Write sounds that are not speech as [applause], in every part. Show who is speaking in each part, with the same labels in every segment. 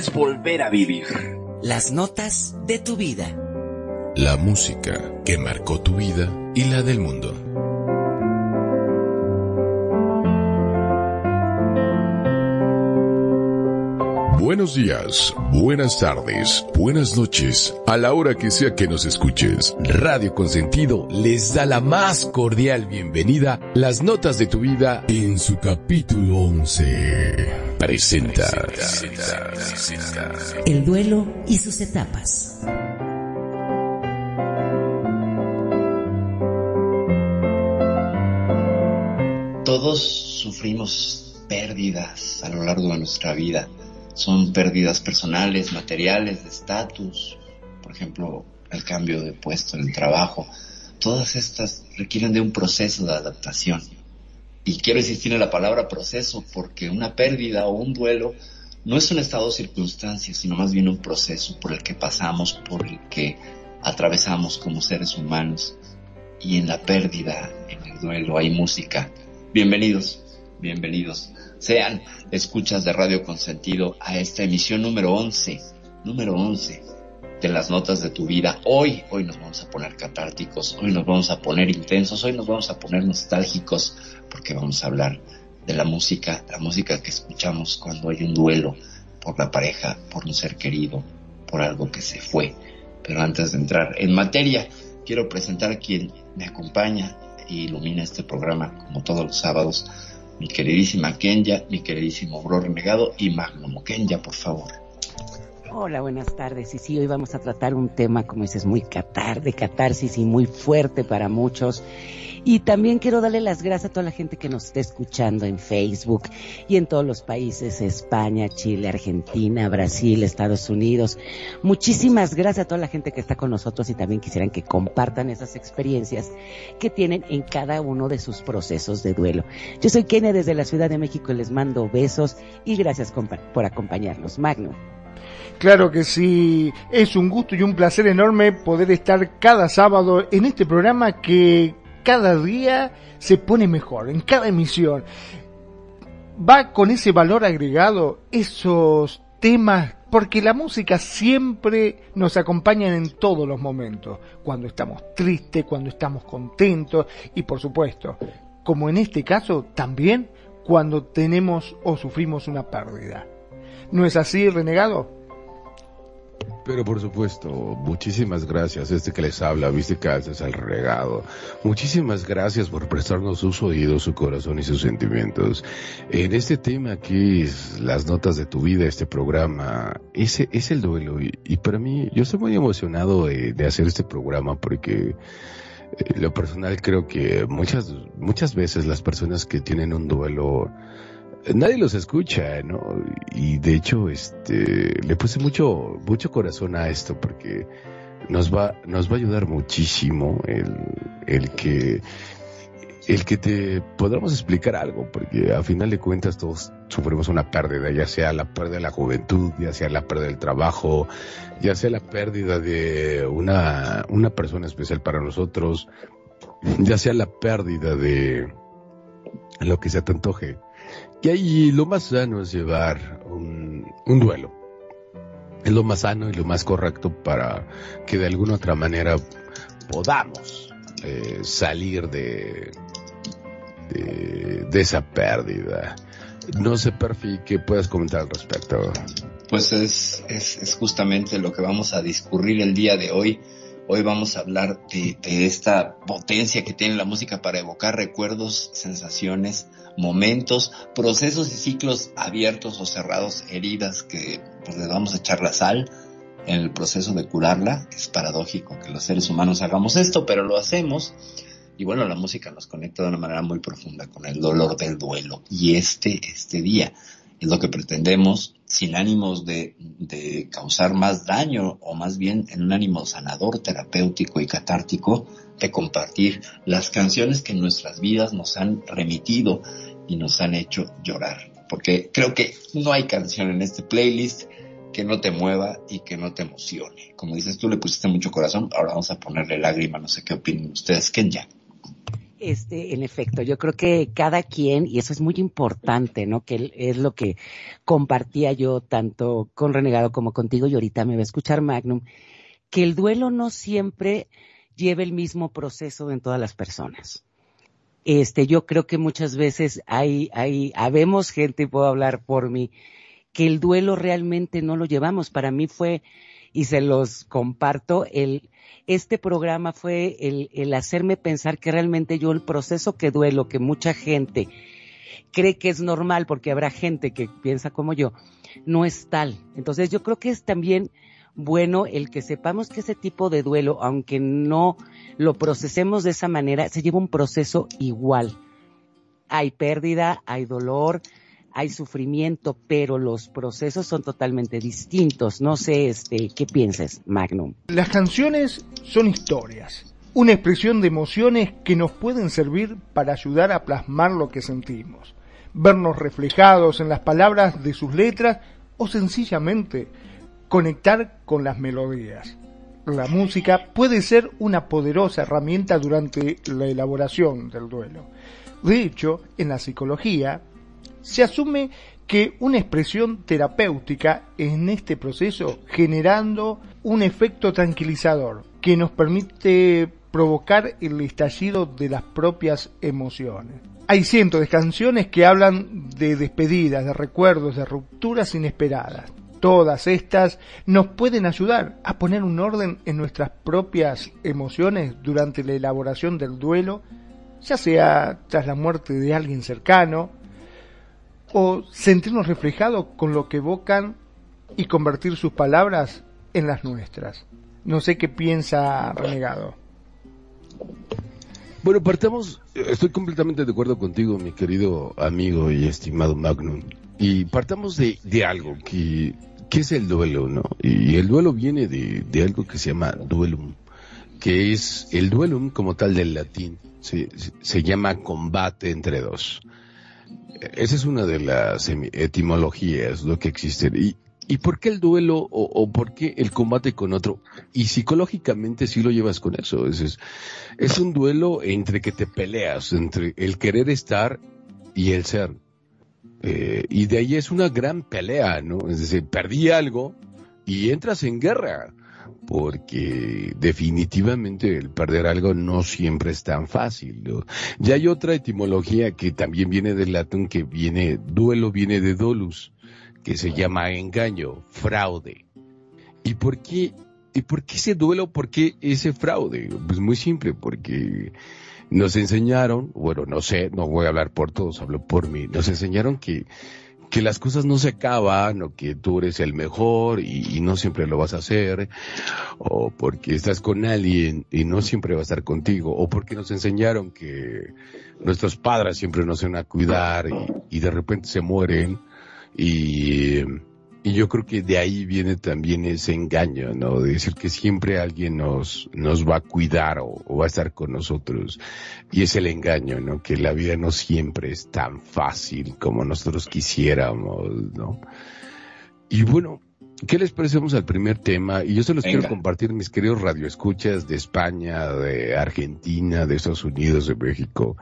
Speaker 1: Es volver a vivir.
Speaker 2: Las notas de tu vida.
Speaker 3: La música que marcó tu vida y la del mundo. Buenos días, buenas tardes, buenas noches, a la hora que sea que nos escuches. Radio Consentido les da la más cordial bienvenida, las notas de tu vida en su capítulo 11. Presenta.
Speaker 2: El duelo y sus etapas.
Speaker 4: Todos sufrimos pérdidas a lo largo de nuestra vida. Son pérdidas personales, materiales, de estatus, por ejemplo, el cambio de puesto en el trabajo. Todas estas requieren de un proceso de adaptación. Y quiero insistir en la palabra proceso porque una pérdida o un duelo no es un estado de circunstancias, sino más bien un proceso por el que pasamos, por el que atravesamos como seres humanos. Y en la pérdida, en el duelo, hay música. Bienvenidos, bienvenidos. Sean escuchas de Radio Consentido a esta emisión número 11, número 11 de las notas de tu vida. Hoy, hoy nos vamos a poner catárticos, hoy nos vamos a poner intensos, hoy nos vamos a poner nostálgicos porque vamos a hablar de la música, la música que escuchamos cuando hay un duelo por la pareja, por un ser querido, por algo que se fue. Pero antes de entrar en materia, quiero presentar a quien me acompaña e ilumina este programa como todos los sábados, mi queridísima Kenya, mi queridísimo Bro Renegado y Magnum. Kenya, por favor.
Speaker 2: Hola, buenas tardes. Y sí, hoy vamos a tratar un tema, como dices, muy catar, de catarsis y muy fuerte para muchos. Y también quiero darle las gracias a toda la gente que nos está escuchando en Facebook y en todos los países, España, Chile, Argentina, Brasil, Estados Unidos. Muchísimas gracias a toda la gente que está con nosotros y también quisieran que compartan esas experiencias que tienen en cada uno de sus procesos de duelo. Yo soy Kenia desde la Ciudad de México y les mando besos y gracias por acompañarnos. Magno.
Speaker 5: Claro que sí, es un gusto y un placer enorme poder estar cada sábado en este programa que cada día se pone mejor, en cada emisión. Va con ese valor agregado, esos temas, porque la música siempre nos acompaña en todos los momentos, cuando estamos tristes, cuando estamos contentos y por supuesto, como en este caso, también cuando tenemos o sufrimos una pérdida. ¿No es así, renegado?
Speaker 3: Pero por supuesto, muchísimas gracias. Este que les habla, viste que haces al regado. Muchísimas gracias por prestarnos sus oídos, su corazón y sus sentimientos. En este tema es las notas de tu vida, este programa, ese es el duelo. Y, para mí, yo estoy muy emocionado de, de hacer este programa porque eh, lo personal creo que muchas, muchas veces las personas que tienen un duelo, nadie los escucha, ¿no? Y de hecho, este, le puse mucho, mucho corazón a esto porque nos va, nos va a ayudar muchísimo el, el que, el que te podamos explicar algo, porque a final de cuentas todos sufrimos una pérdida, ya sea la pérdida de la juventud, ya sea la pérdida del trabajo, ya sea la pérdida de una, una persona especial para nosotros, ya sea la pérdida de lo que se te antoje. Y ahí lo más sano es llevar un, duelo. Es lo más sano y lo más correcto para que de alguna otra manera podamos eh, salir de, de, de, esa pérdida. No sé, Perfi, ¿qué puedes comentar al respecto?
Speaker 4: Pues es, es, es justamente lo que vamos a discurrir el día de hoy. Hoy vamos a hablar de, esta potencia que tiene la música para evocar recuerdos, sensaciones, momentos, procesos y ciclos abiertos o cerrados, heridas que pues les vamos a echar la sal en el proceso de curarla. Es paradójico que los seres humanos hagamos esto, pero lo hacemos. Y bueno, la música nos conecta de una manera muy profunda con el dolor del duelo. Y este, este día es lo que pretendemos sin ánimos de, de, causar más daño o más bien en un ánimo sanador, terapéutico y catártico de compartir las canciones que en nuestras vidas nos han remitido y nos han hecho llorar. Porque creo que no hay canción en este playlist que no te mueva y que no te emocione. Como dices tú, le pusiste mucho corazón, ahora vamos a ponerle lágrima, no sé qué opinan ustedes, Kenya.
Speaker 2: Este, en efecto, yo creo que cada quien, y eso es muy importante, ¿no? Que es lo que compartía yo tanto con Renegado como contigo, y ahorita me va a escuchar Magnum, que el duelo no siempre lleva el mismo proceso en todas las personas. Este, yo creo que muchas veces hay, hay, habemos gente, y puedo hablar por mí, que el duelo realmente no lo llevamos. Para mí fue, y se los comparto, el, este programa fue el, hacerme pensar que realmente yo el proceso que duelo, que mucha gente cree que es normal, porque habrá gente que piensa como yo, no es tal. Entonces yo creo que es también bueno el que sepamos que ese tipo de duelo, aunque no lo procesemos de esa manera, se lleva un proceso igual. Hay pérdida, hay dolor, hay sufrimiento, pero los procesos son totalmente distintos. No sé, este, ¿qué piensas, Magnum?
Speaker 5: Las canciones son historias, una expresión de emociones que nos pueden servir para ayudar a plasmar lo que sentimos, vernos reflejados en las palabras de sus letras o sencillamente conectar con las melodías. La música puede ser una poderosa herramienta durante la elaboración del duelo. De hecho, en la psicología, se asume que una expresión terapéutica en este proceso generando un efecto tranquilizador que nos permite provocar el estallido de las propias emociones. Hay cientos de canciones que hablan de despedidas, de recuerdos, de rupturas inesperadas. Todas estas nos pueden ayudar a poner un orden en nuestras propias emociones durante la elaboración del duelo, ya sea tras la muerte de alguien cercano, o sentirnos reflejados con lo que evocan y convertir sus palabras en las nuestras. No sé qué piensa Renegado.
Speaker 3: Bueno, partamos, estoy completamente de acuerdo contigo, mi querido amigo y estimado Magnum. Y partamos de, de algo que, que, es el duelo, ¿no? Y el duelo viene de, de algo que se llama duelum, que es el duelum como tal del latín, se, se llama combate entre dos. Esa es una de las etimologías, lo que existen. ¿Y, y por qué el duelo o, por qué el combate con otro? Y psicológicamente sí lo llevas con eso. Es, es, un duelo entre que te peleas, entre el querer estar y el ser. Eh, y de ahí es una gran pelea, ¿no? Es decir, perdí algo y entras en guerra porque definitivamente el perder algo no siempre es tan fácil. Ya hay otra etimología que también viene del latín que viene, duelo viene de dolus, que se llama engaño, fraude. ¿Y por qué, y por qué ese duelo, por qué ese fraude? Pues muy simple, porque nos enseñaron, bueno, no sé, no voy a hablar por todos, hablo por mí, nos enseñaron que que las cosas no se acaban o que tú eres el mejor y, no siempre lo vas a hacer o porque estás con alguien y no siempre va a estar contigo o porque nos enseñaron que nuestros padres siempre nos van a cuidar y, y de repente se mueren y y yo creo que de ahí viene también ese engaño, ¿no? De decir que siempre alguien nos, nos va a cuidar o, va a estar con nosotros. Y es el engaño, ¿no? Que la vida no siempre es tan fácil como nosotros quisiéramos, ¿no? Y bueno, ¿qué les parecemos al primer tema? Y yo se los quiero compartir, mis queridos radioescuchas de España, de Argentina, de Estados Unidos, de México.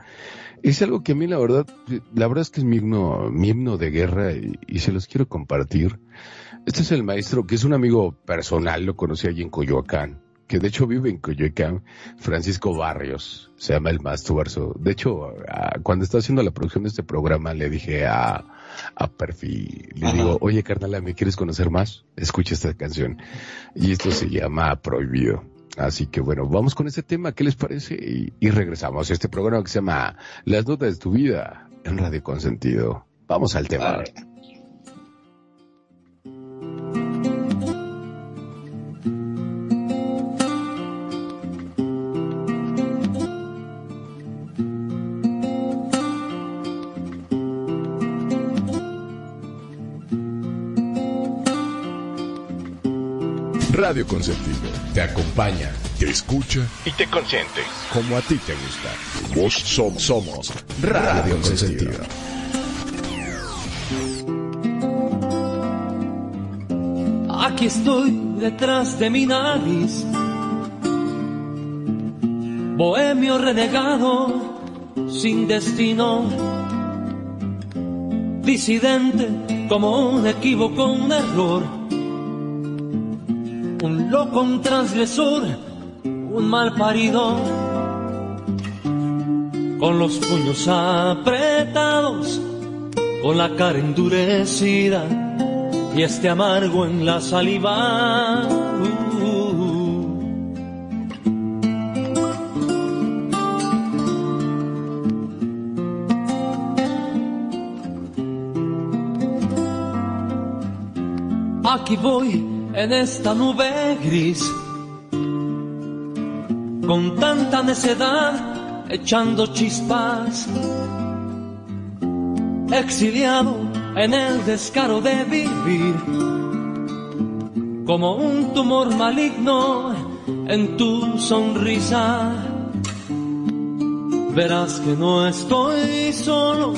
Speaker 3: Es algo que a mí la verdad, la verdad es que es mi himno, mi himno de guerra y, se los quiero compartir. Este es el maestro, que es un amigo personal, lo conocí allí en Coyoacán, que de hecho vive en Coyoacán, Francisco Barrios, se llama el maestro. De hecho, cuando estaba haciendo la producción de este programa, le dije a, a Perfi, le digo, oye carnal, ¿me quieres conocer más? Escucha esta canción. Y esto se llama Prohibido. Así que bueno, vamos con este tema, ¿qué les parece? Y, regresamos a este programa que se llama Las Notas de tu Vida en Radio Consentido. Vamos al tema. Radio Consentido te acompaña, te escucha y te consiente. como a ti te gusta. Vos somos, somos Radio Consentido.
Speaker 6: Aquí estoy detrás de mi nariz, bohemio renegado, sin destino, disidente como un equívoco, un error un loco, un transgresor, un mal parido, con los puños apretados, con la cara endurecida y este amargo en la saliva. Aquí voy en esta nube gris, con tanta necedad echando chispas, exiliado en el descaro de vivir, como un tumor maligno en tu sonrisa. Verás que no estoy solo,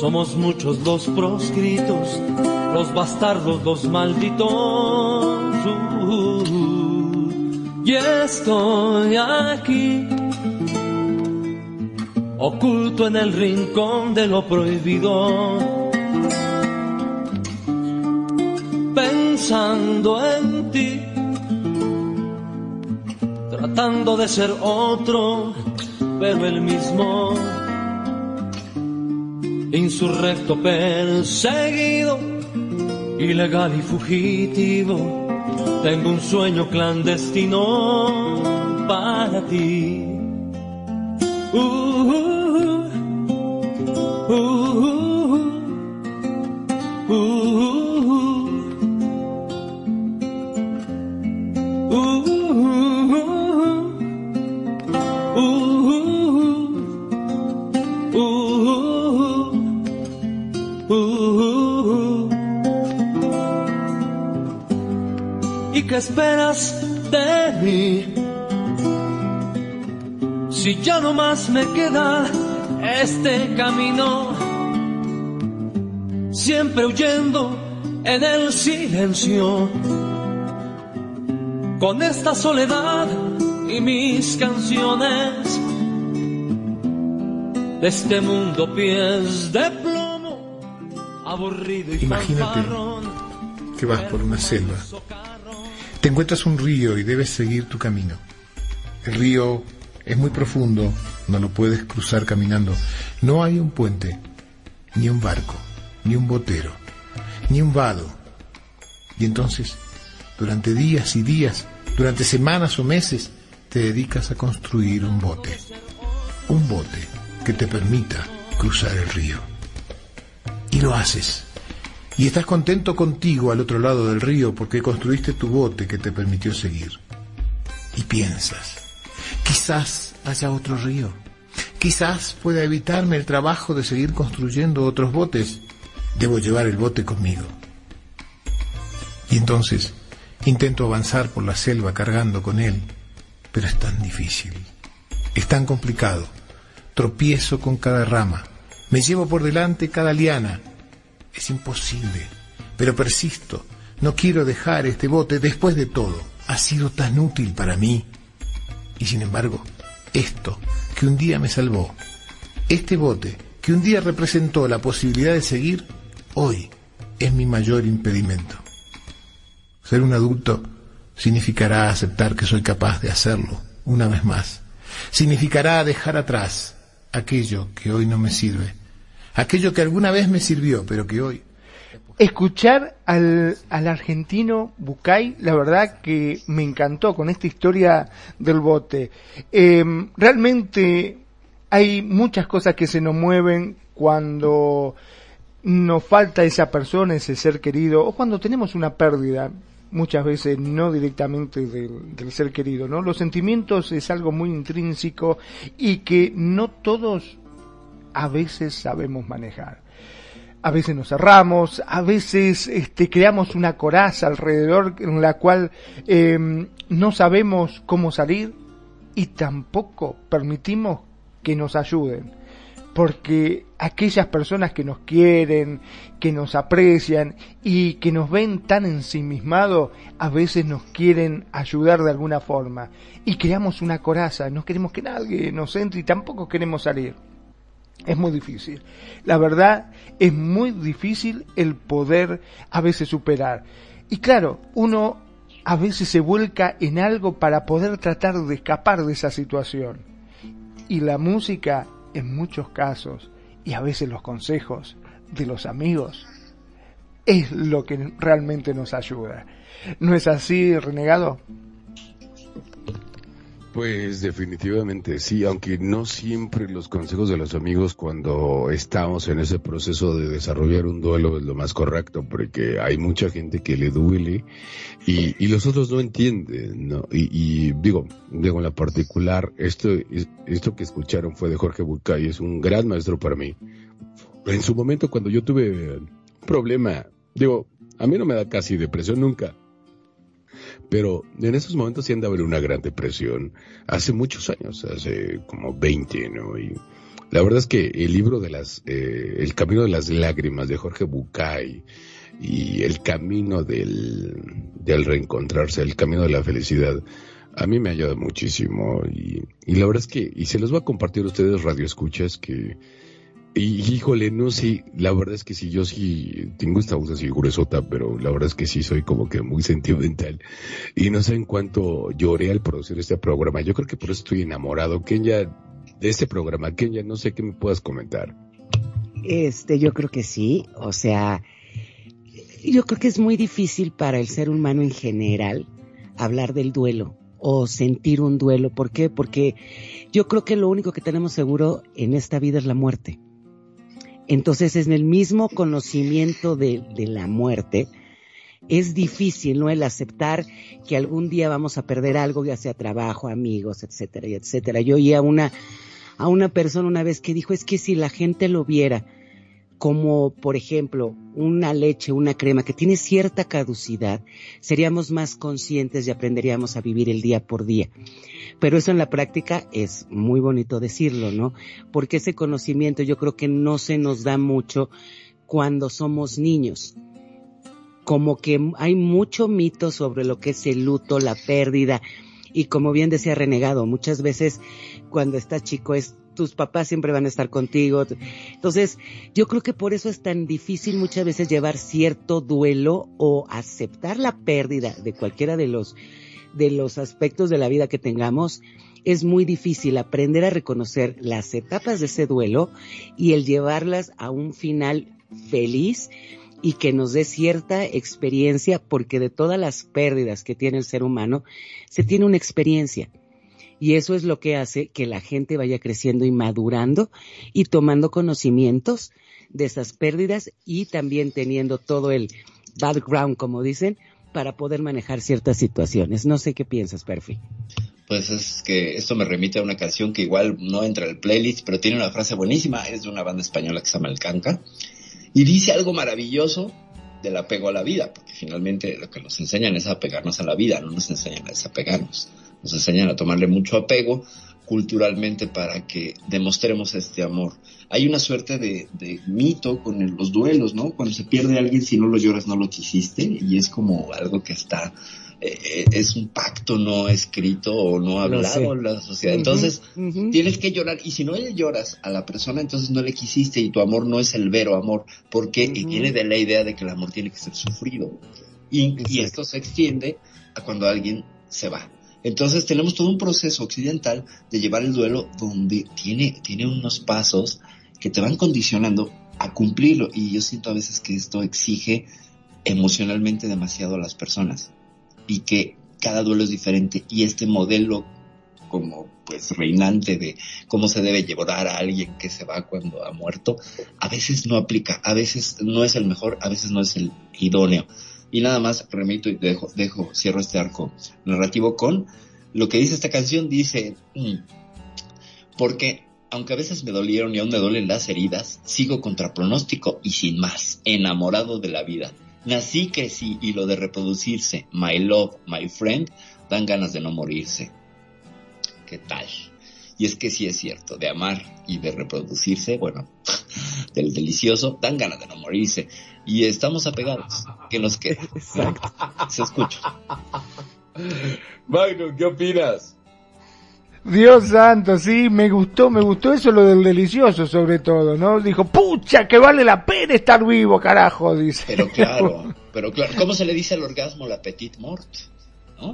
Speaker 6: somos muchos los proscritos los bastardos, los malditos. Y estoy aquí, oculto en el rincón de lo prohibido, pensando en ti, tratando de ser otro, pero el mismo. Insurrecto perseguido ilegal y fugitivo, tengo un sueño clandestino para ti. Uh, uh, uh, qué esperas de mí? Si ya no más me queda este camino, siempre huyendo en el silencio, con esta soledad y mis canciones, de este mundo pies de plomo, aburrido y
Speaker 7: Imagínate que vas por una selva te encuentras un río y debes seguir tu camino. El río es muy profundo, no lo puedes cruzar caminando. No hay un puente, ni un barco, ni un botero, ni un vado. Y entonces, durante días y días, durante semanas o meses, te dedicas a construir un bote. Un bote que te permita cruzar el río. Y lo haces y estás contento contigo al otro lado del río porque construiste tu bote que te permitió seguir. Y piensas, quizás haya otro río, quizás pueda evitarme el trabajo de seguir construyendo otros botes, debo llevar el bote conmigo. Y entonces intento avanzar por la selva cargando con él, pero es tan difícil, es tan complicado, tropiezo con cada rama, me llevo por delante cada liana, es imposible, pero persisto. No quiero dejar este bote después de todo. Ha sido tan útil para mí. Y sin embargo, esto que un día me salvó, este bote que un día representó la posibilidad de seguir, hoy es mi mayor impedimento. Ser un adulto significará aceptar que soy capaz de hacerlo una vez más. Significará dejar atrás aquello que hoy no me sirve aquello que alguna vez me sirvió, pero que hoy
Speaker 5: Escuchar al, al argentino Bucay, la verdad que me encantó con esta historia del bote. Em, realmente hay muchas cosas que se nos mueven cuando nos falta esa persona, ese ser querido, o cuando tenemos una pérdida, muchas veces no directamente del, del, ser querido, ¿no? Los sentimientos es algo muy intrínseco y que no todos a veces sabemos manejar. A veces nos cerramos, a veces este, creamos una coraza alrededor en la cual eh, no sabemos cómo salir y tampoco permitimos que nos ayuden porque aquellas personas que nos quieren, que nos aprecian y que nos ven tan ensimismados, a veces nos quieren ayudar de alguna forma. Y creamos una coraza, no queremos que nadie nos entre y tampoco queremos salir. Es muy difícil. La verdad, es muy difícil el poder a veces superar. Y claro, uno a veces se vuelca en algo para poder tratar de escapar de esa situación. Y la música en muchos casos, y a veces los consejos de los amigos, es lo que realmente nos ayuda. ¿No es así, renegado?
Speaker 3: Pues definitivamente sí, aunque no siempre los consejos de los amigos cuando estamos en ese proceso de desarrollar un duelo es lo más correcto, porque hay mucha gente que le duele y, los otros no entienden, ¿no? Y, y, digo, digo en la particular, esto, esto que escucharon fue de Jorge Bucay, es un gran maestro para mí. En su momento cuando yo tuve un problema, digo, a mí no me da casi depresión nunca pero en esos momentos sí andaba en una gran depresión. Hace muchos años, hace como 20, ¿no? Y la verdad es que el libro de las, eh, El Camino de las Lágrimas de Jorge Bucay y El Camino del, del Reencontrarse, El Camino de la Felicidad, a mí me ha ayudado muchísimo y, y la verdad es que, y se los voy a compartir a ustedes radio escuchas que, y híjole, no sé, la verdad es que sí, yo sí tengo esta voz así gruesota, pero la verdad es que sí soy como que muy [laughs] sentimental. Y no sé en cuánto lloré al producir este programa. Yo creo que por eso estoy enamorado. Kenya, de este programa, Kenya, no sé qué me puedas comentar.
Speaker 2: Este, yo creo que sí. O sea, yo creo que es muy difícil para el ser humano en general hablar del duelo o sentir un duelo. ¿Por qué? Porque yo creo que lo único que tenemos seguro en esta vida es la muerte. Entonces, en el mismo conocimiento de, de, la muerte, es difícil, ¿no? El aceptar que algún día vamos a perder algo, ya sea trabajo, amigos, etcétera, etcétera. Yo oí a una, a una persona una vez que dijo, es que si la gente lo viera, como por ejemplo una leche, una crema que tiene cierta caducidad, seríamos más conscientes y aprenderíamos a vivir el día por día. Pero eso en la práctica es muy bonito decirlo, ¿no? Porque ese conocimiento yo creo que no se nos da mucho cuando somos niños. Como que hay mucho mito sobre lo que es el luto, la pérdida, y como bien decía Renegado, muchas veces cuando estás chico es tus papás siempre van a estar contigo. Entonces, yo creo que por eso es tan difícil muchas veces llevar cierto duelo o aceptar la pérdida de cualquiera de los de los aspectos de la vida que tengamos. Es muy difícil aprender a reconocer las etapas de ese duelo y el llevarlas a un final feliz y que nos dé cierta experiencia, porque de todas las pérdidas que tiene el ser humano, se tiene una experiencia. Y eso es lo que hace que la gente vaya creciendo y madurando y tomando conocimientos de esas pérdidas y también teniendo todo el background, como dicen, para poder manejar ciertas situaciones. No sé qué piensas, Perfi.
Speaker 4: Pues es que esto me remite a una canción que igual no entra en el playlist, pero tiene una frase buenísima, es de una banda española que se llama El Canca, y dice algo maravilloso del apego a la vida, porque finalmente lo que nos enseñan es apegarnos a la vida, no nos enseñan a desapegarnos nos enseñan a tomarle mucho apego culturalmente para que demostremos este amor. Hay una suerte de, de mito con el, los duelos, ¿no? Cuando se pierde a alguien, si no lo lloras, no lo quisiste, y es como algo que está, eh, es un pacto no escrito o no hablado en la sociedad. Entonces, uh -huh, uh -huh. tienes que llorar, y si no le lloras a la persona, entonces no le quisiste, y tu amor no es el vero amor, porque uh -huh. viene de la idea de que el amor tiene que ser sufrido. Y, y esto se extiende a cuando alguien se va. Entonces tenemos todo un proceso occidental de llevar el duelo donde tiene, tiene unos pasos que te van condicionando a cumplirlo. Y yo siento a veces que esto exige emocionalmente demasiado a las personas y que cada duelo es diferente y este modelo como pues reinante de cómo se debe llevar a alguien que se va cuando ha muerto, a veces no aplica, a veces no es el mejor, a veces no es el idóneo. Y nada más remito y dejo, dejo, cierro este arco narrativo con lo que dice esta canción, dice, mm, porque aunque a veces me dolieron y aún me duelen las heridas, sigo contra pronóstico y sin más, enamorado de la vida. Nací, crecí y lo de reproducirse, my love, my friend, dan ganas de no morirse. ¿Qué tal? Y es que sí es cierto, de amar y de reproducirse, bueno, [laughs] del delicioso, dan ganas de no morirse. Y estamos apegados. que nos queda? [laughs] Exacto. Se escucha.
Speaker 3: Magno, ¿qué opinas?
Speaker 5: Dios santo, sí, me gustó, me gustó eso lo del delicioso sobre todo, ¿no? Dijo, pucha, que vale la pena estar vivo, carajo, dice.
Speaker 4: Pero claro, [laughs] pero claro, ¿cómo se le dice al orgasmo la petit mort?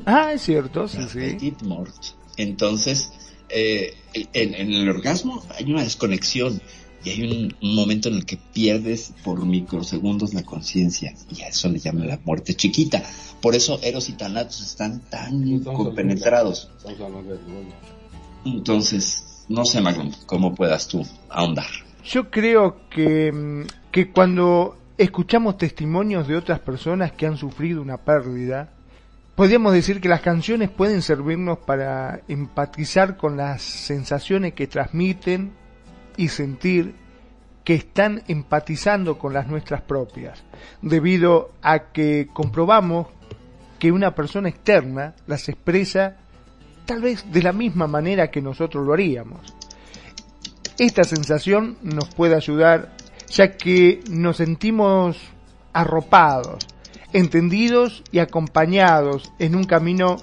Speaker 5: Ah, es cierto, sí,
Speaker 4: la
Speaker 5: sí.
Speaker 4: Petit mort. Entonces, eh, en, el orgasmo hay una desconexión y hay un, momento en el que pierdes por microsegundos la conciencia y a eso le llaman la muerte chiquita. Por eso Eros y Thanatos están tan compenetrados. Entonces, no sé, Magnum, cómo puedas tú ahondar.
Speaker 5: Yo creo que, mm, que cuando escuchamos testimonios de otras personas que han sufrido una pérdida, podríamos decir que las canciones pueden servirnos para empatizar con las sensaciones que transmiten y sentir que están empatizando con las nuestras propias, debido a que comprobamos que una persona externa las expresa tal vez de la misma manera que nosotros lo haríamos. Esta sensación nos puede ayudar ya que nos sentimos arropados, entendidos y acompañados en un camino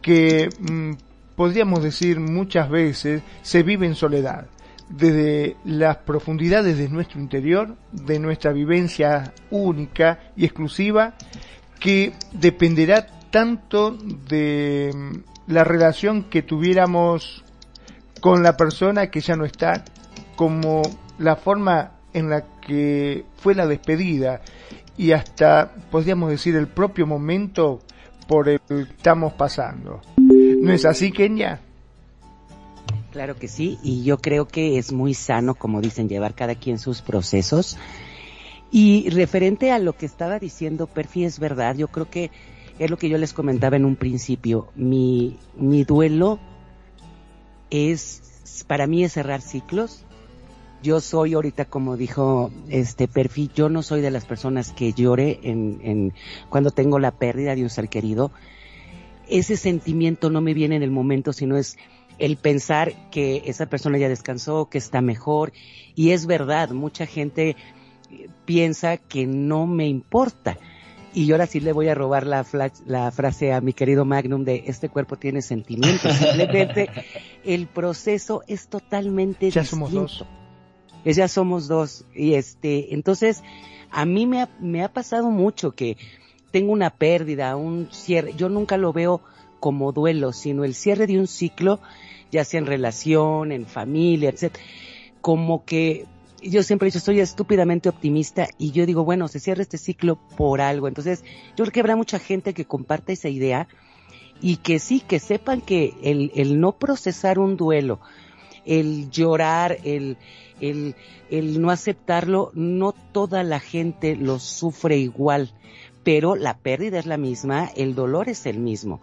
Speaker 5: que mm, podríamos decir muchas veces se vive en soledad, desde las profundidades de nuestro interior, de nuestra vivencia única y exclusiva, que dependerá tanto de mm, la relación que tuviéramos con la persona que ya no está, como la forma en la que fue la despedida y hasta, podríamos decir, el propio momento por el que estamos pasando. ¿No es así, Kenia?
Speaker 2: Claro que sí, y yo creo que es muy sano, como dicen, llevar cada quien sus procesos. Y referente a lo que estaba diciendo Perfi, es verdad, yo creo que es lo que yo les comentaba en un principio. Mi, mi duelo es, para mí es cerrar ciclos. Yo soy ahorita, como dijo este perfil, yo no soy de las personas que llore en, en, cuando tengo la pérdida de un ser querido. Ese sentimiento no me viene en el momento, sino es el pensar que esa persona ya descansó, que está mejor. Y es verdad, mucha gente piensa que no me importa y ahora sí le voy a robar la, la frase a mi querido Magnum de este cuerpo tiene sentimientos. Simplemente [laughs] el proceso es totalmente ya somos dos. Ya somos dos. Y este, entonces, a mí me ha, me ha pasado mucho que tengo una pérdida, un cierre. Yo nunca lo veo como duelo, sino el cierre de un ciclo, ya sea en relación, en familia, etc. Como que yo siempre he dicho, soy estúpidamente optimista y yo digo, bueno, se cierra este ciclo por algo. Entonces, yo creo que habrá mucha gente que comparta esa idea y que sí, que sepan que el, el no procesar un duelo, el llorar, el, el, el no aceptarlo, no toda la gente lo sufre igual, pero la pérdida es la misma, el dolor es el mismo.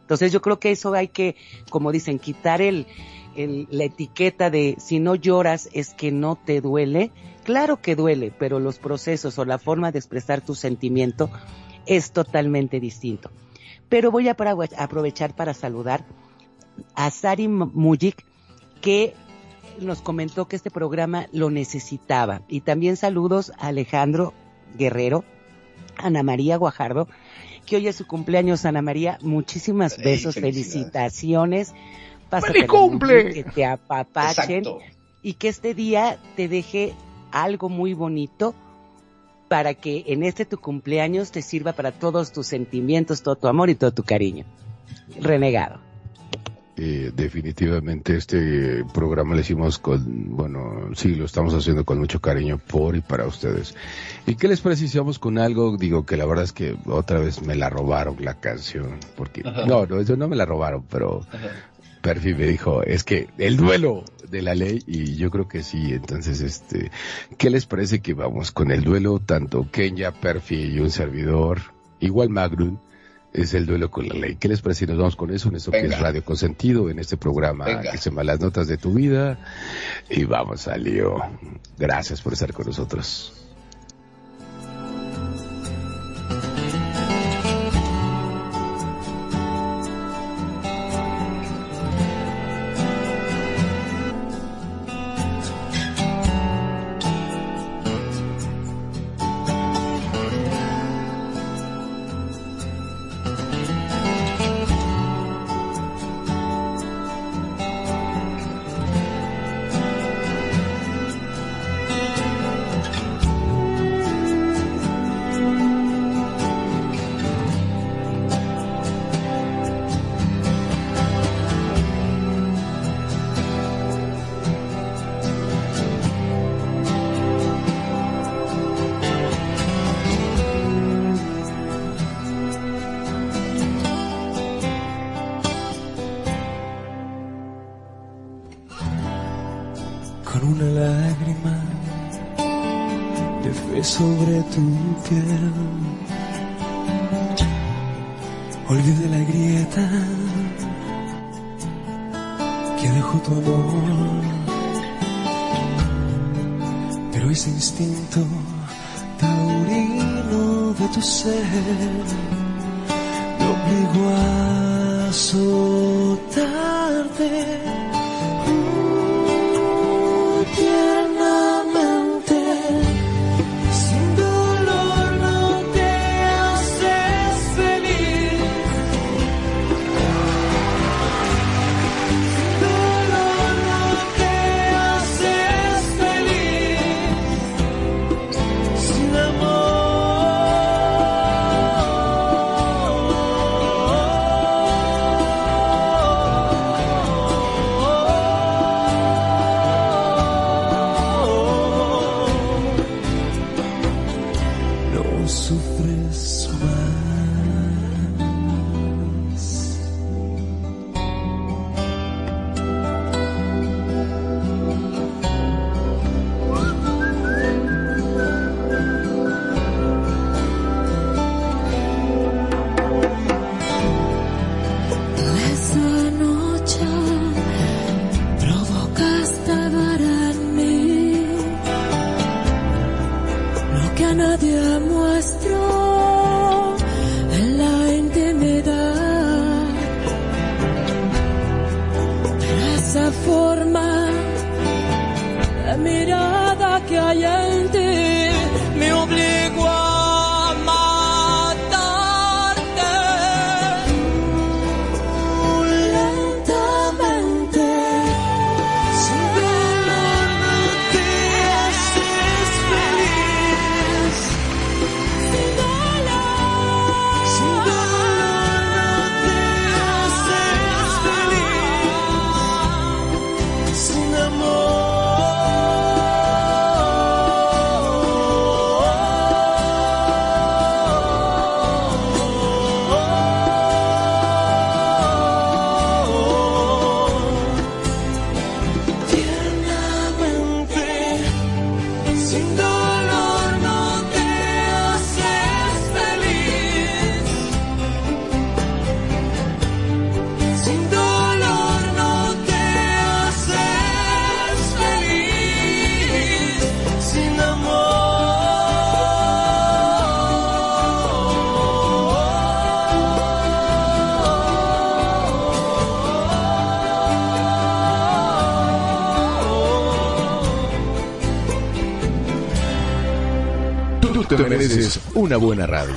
Speaker 2: Entonces yo creo que eso hay que, como dicen, quitar el, la etiqueta de si no lloras es que no te duele, claro que duele, pero los procesos o la forma de expresar tu sentimiento es totalmente distinto. Pero voy a aprovechar para saludar a Sari Mujik, que nos comentó que este programa lo necesitaba. Y también saludos a Alejandro Guerrero, Ana María Guajardo, que hoy es su cumpleaños, Ana María. Muchísimas besos, felicitaciones
Speaker 5: ¡Feliz cumple!
Speaker 2: Que te apapachen y que este día te deje algo muy bonito para que en este tu cumpleaños te sirva para todos tus sentimientos, todo tu amor y todo tu cariño. Renegado.
Speaker 8: Eh, definitivamente este programa lo hicimos con, bueno, sí, lo estamos haciendo con mucho cariño por y para ustedes. ¿Y qué les parece si vamos con algo? Digo que la verdad es que otra vez me la robaron la canción, porque, no, no, eso no me la robaron, pero Perfi me dijo, es que el duelo de la ley, y yo creo que sí, entonces, este, ¿qué les parece que vamos con el duelo, tanto Kenya, Perfi y un servidor, igual Magrun, es el duelo con la ley. ¿Qué les parece si nos vamos con eso en esto que es Radio Consentido, en este programa que se llama Las Notas de tu Vida? Y vamos al lío. Gracias por estar con nosotros.
Speaker 3: mereces una buena radio.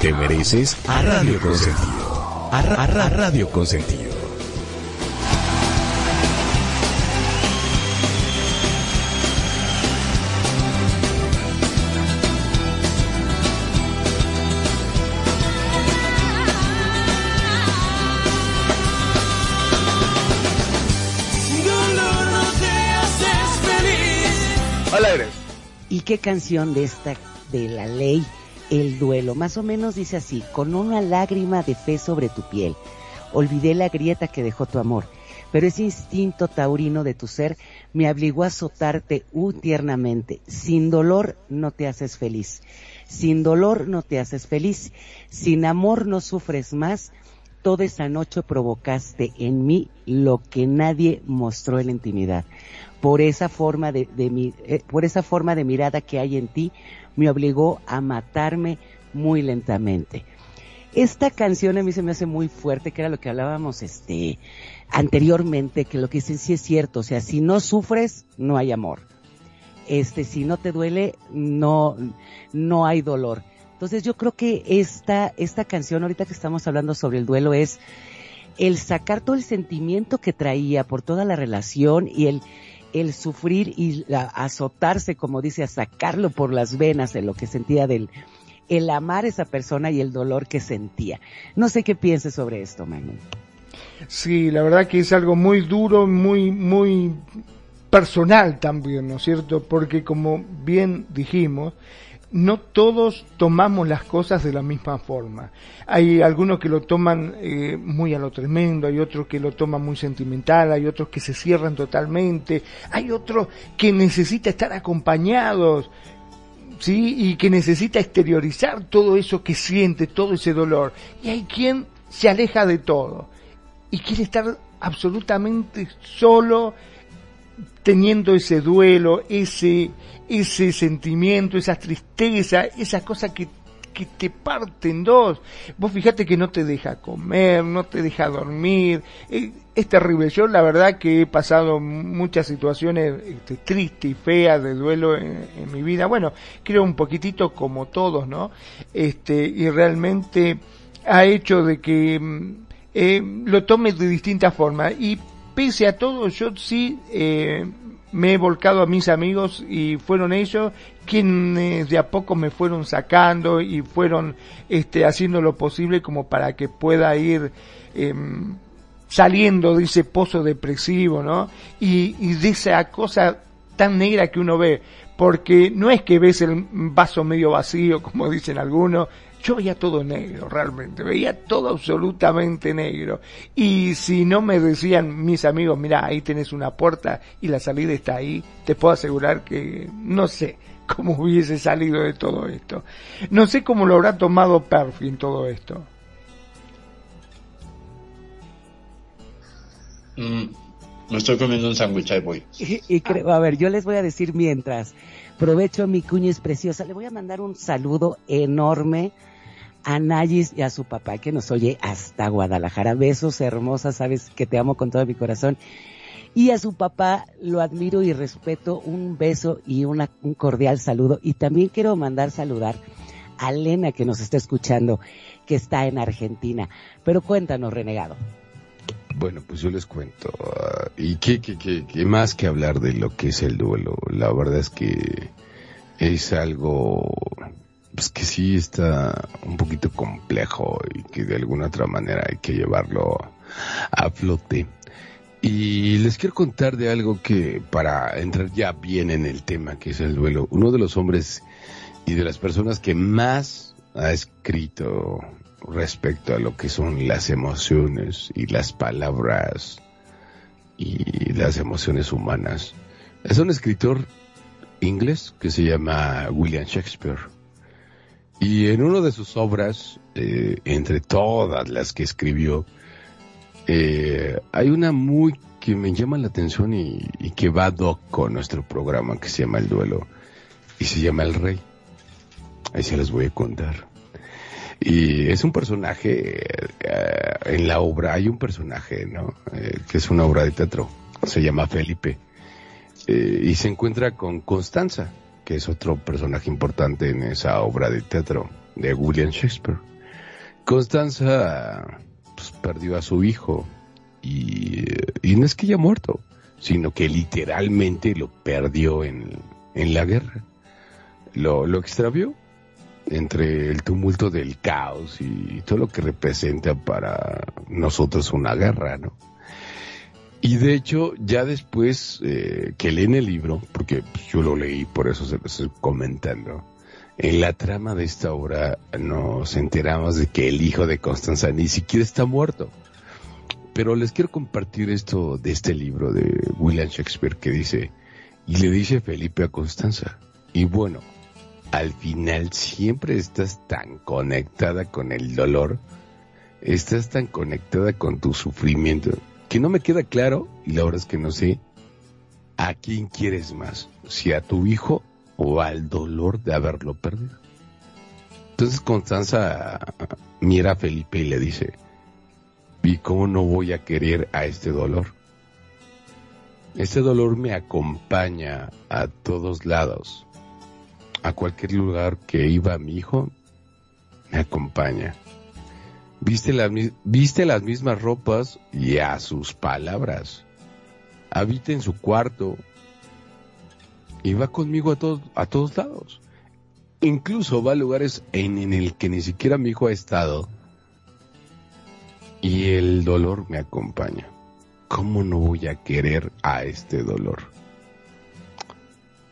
Speaker 3: Te mereces a Radio Consentido. A, ra a Radio Consentido.
Speaker 2: ¿Y qué canción de esta de la ley, el duelo? Más o menos dice así, con una lágrima de fe sobre tu piel. Olvidé la grieta que dejó tu amor, pero ese instinto taurino de tu ser me obligó a azotarte uh, tiernamente. Sin dolor no te haces feliz. Sin dolor no te haces feliz. Sin amor no sufres más. Toda esa noche provocaste en mí lo que nadie mostró en la intimidad. Por esa forma de, de eh, por esa forma de mirada que hay en ti, me obligó a matarme muy lentamente. Esta canción a mí se me hace muy fuerte, que era lo que hablábamos este anteriormente, que lo que dicen sí es cierto, o sea, si no sufres, no hay amor este, si no te duele, no, no hay dolor. Entonces yo creo que esta, esta canción, ahorita que estamos hablando sobre el duelo, es el sacar todo el sentimiento que traía por toda la relación y el, el sufrir y azotarse, como dice, a sacarlo por las venas de lo que sentía del, el amar a esa persona y el dolor que sentía. No sé qué pienses sobre esto, Manu.
Speaker 5: Sí, la verdad que es algo muy duro, muy, muy personal también, ¿no es cierto? Porque como bien dijimos, no todos tomamos las cosas de la misma forma. Hay algunos que lo toman eh, muy a lo tremendo, hay otros que lo toman muy sentimental, hay otros que se cierran totalmente, hay otros que necesita estar acompañados, ¿sí? Y que necesita exteriorizar todo eso que siente, todo ese dolor. Y hay quien se aleja de todo y quiere estar absolutamente solo, teniendo ese duelo, ese, ese sentimiento, esa tristeza, esa cosa que, que te parte en dos. Vos fíjate que no te deja comer, no te deja dormir. Es, terrible. Yo la verdad que he pasado muchas situaciones este, tristes y feas de duelo en, mi vida. Bueno, creo un poquitito como todos, ¿no? Este, y realmente ha hecho de que mm, eh, lo tome de distintas formas. Y pese a todo, yo sí eh, me he volcado a mis amigos y fueron ellos quienes de a poco me fueron sacando y fueron este, haciendo lo posible como para que pueda ir em, saliendo de ese pozo depresivo, ¿no? Y, y de esa cosa tan negra que uno ve, porque no es que ves el vaso medio vacío, como dicen algunos, yo veía todo negro, realmente, veía todo absolutamente negro. Y si no me decían mis amigos, mira, ahí tenés una puerta y la salida está ahí, te puedo asegurar que no sé [laughs] cómo hubiese salido de todo esto. No sé cómo lo habrá tomado Perfi en todo esto.
Speaker 4: Mm, me estoy comiendo un sándwich, ahí voy. [laughs]
Speaker 2: Y, creo, a ver, yo les voy a decir mientras, provecho mi cuña es preciosa, le voy a mandar un saludo enorme a Nayis y a su papá que nos oye hasta Guadalajara. Besos hermosas, sabes que te amo con todo mi corazón. Y a su papá lo admiro y respeto. Un beso y un cordial saludo. Y también quiero mandar saludar a Lena que nos está escuchando, que está en Argentina. Pero cuéntanos, renegado.
Speaker 3: Bueno, pues yo les cuento. Ah, y qué, qué, qué, qué más que hablar de lo que es el duelo. La verdad es que es algo pues que sí está un poquito complejo y que de alguna otra manera hay que llevarlo a flote. Y les quiero contar de algo que para entrar ya bien en el tema que es el duelo, uno de los hombres y de las personas que más ha escrito respecto a lo que son las emociones y las palabras y las emociones humanas. Es un escritor inglés que se llama William Shakespeare. Y en una de sus obras, eh, entre todas las que escribió, eh, hay una muy que me llama la atención y, que va doc con nuestro programa que se llama El Duelo y se llama El Rey. Ahí se les voy a contar. Y es un personaje, eh, en la obra hay un personaje, ¿no? que es una obra de teatro, se llama Felipe. y se encuentra con Constanza, que es otro personaje importante en esa obra de teatro de William Shakespeare. Constanza pues, perdió a su hijo y, no es que haya muerto, sino que literalmente lo perdió en, la guerra. Lo, lo extravió entre el tumulto del caos y todo lo que representa para nosotros una guerra, ¿no? Y de hecho, ya después eh, que leen el libro, porque yo lo leí, por eso se lo estoy comentando, en la trama de esta obra nos enteramos de que el hijo de Constanza ni siquiera está muerto. Pero les quiero compartir esto de este libro de William Shakespeare que dice, y le dice Felipe a Constanza, y bueno, al final siempre estás tan conectada con el dolor, estás tan conectada con tu sufrimiento, que no me queda claro, y la verdad es que no sé, a quién quieres más, si a tu hijo o al dolor de haberlo perdido. Entonces Constanza mira a Felipe y le dice, ¿y cómo no voy a querer a este dolor? Este dolor me acompaña a todos lados. A cualquier lugar que iba mi hijo, me acompaña. Viste, viste las mismas ropas y a sus palabras. Habita en su cuarto y va conmigo a todos, a todos lados. Incluso va a lugares en, en el que ni siquiera mi hijo ha estado y el dolor me acompaña. ¿cómo no voy a querer a este dolor?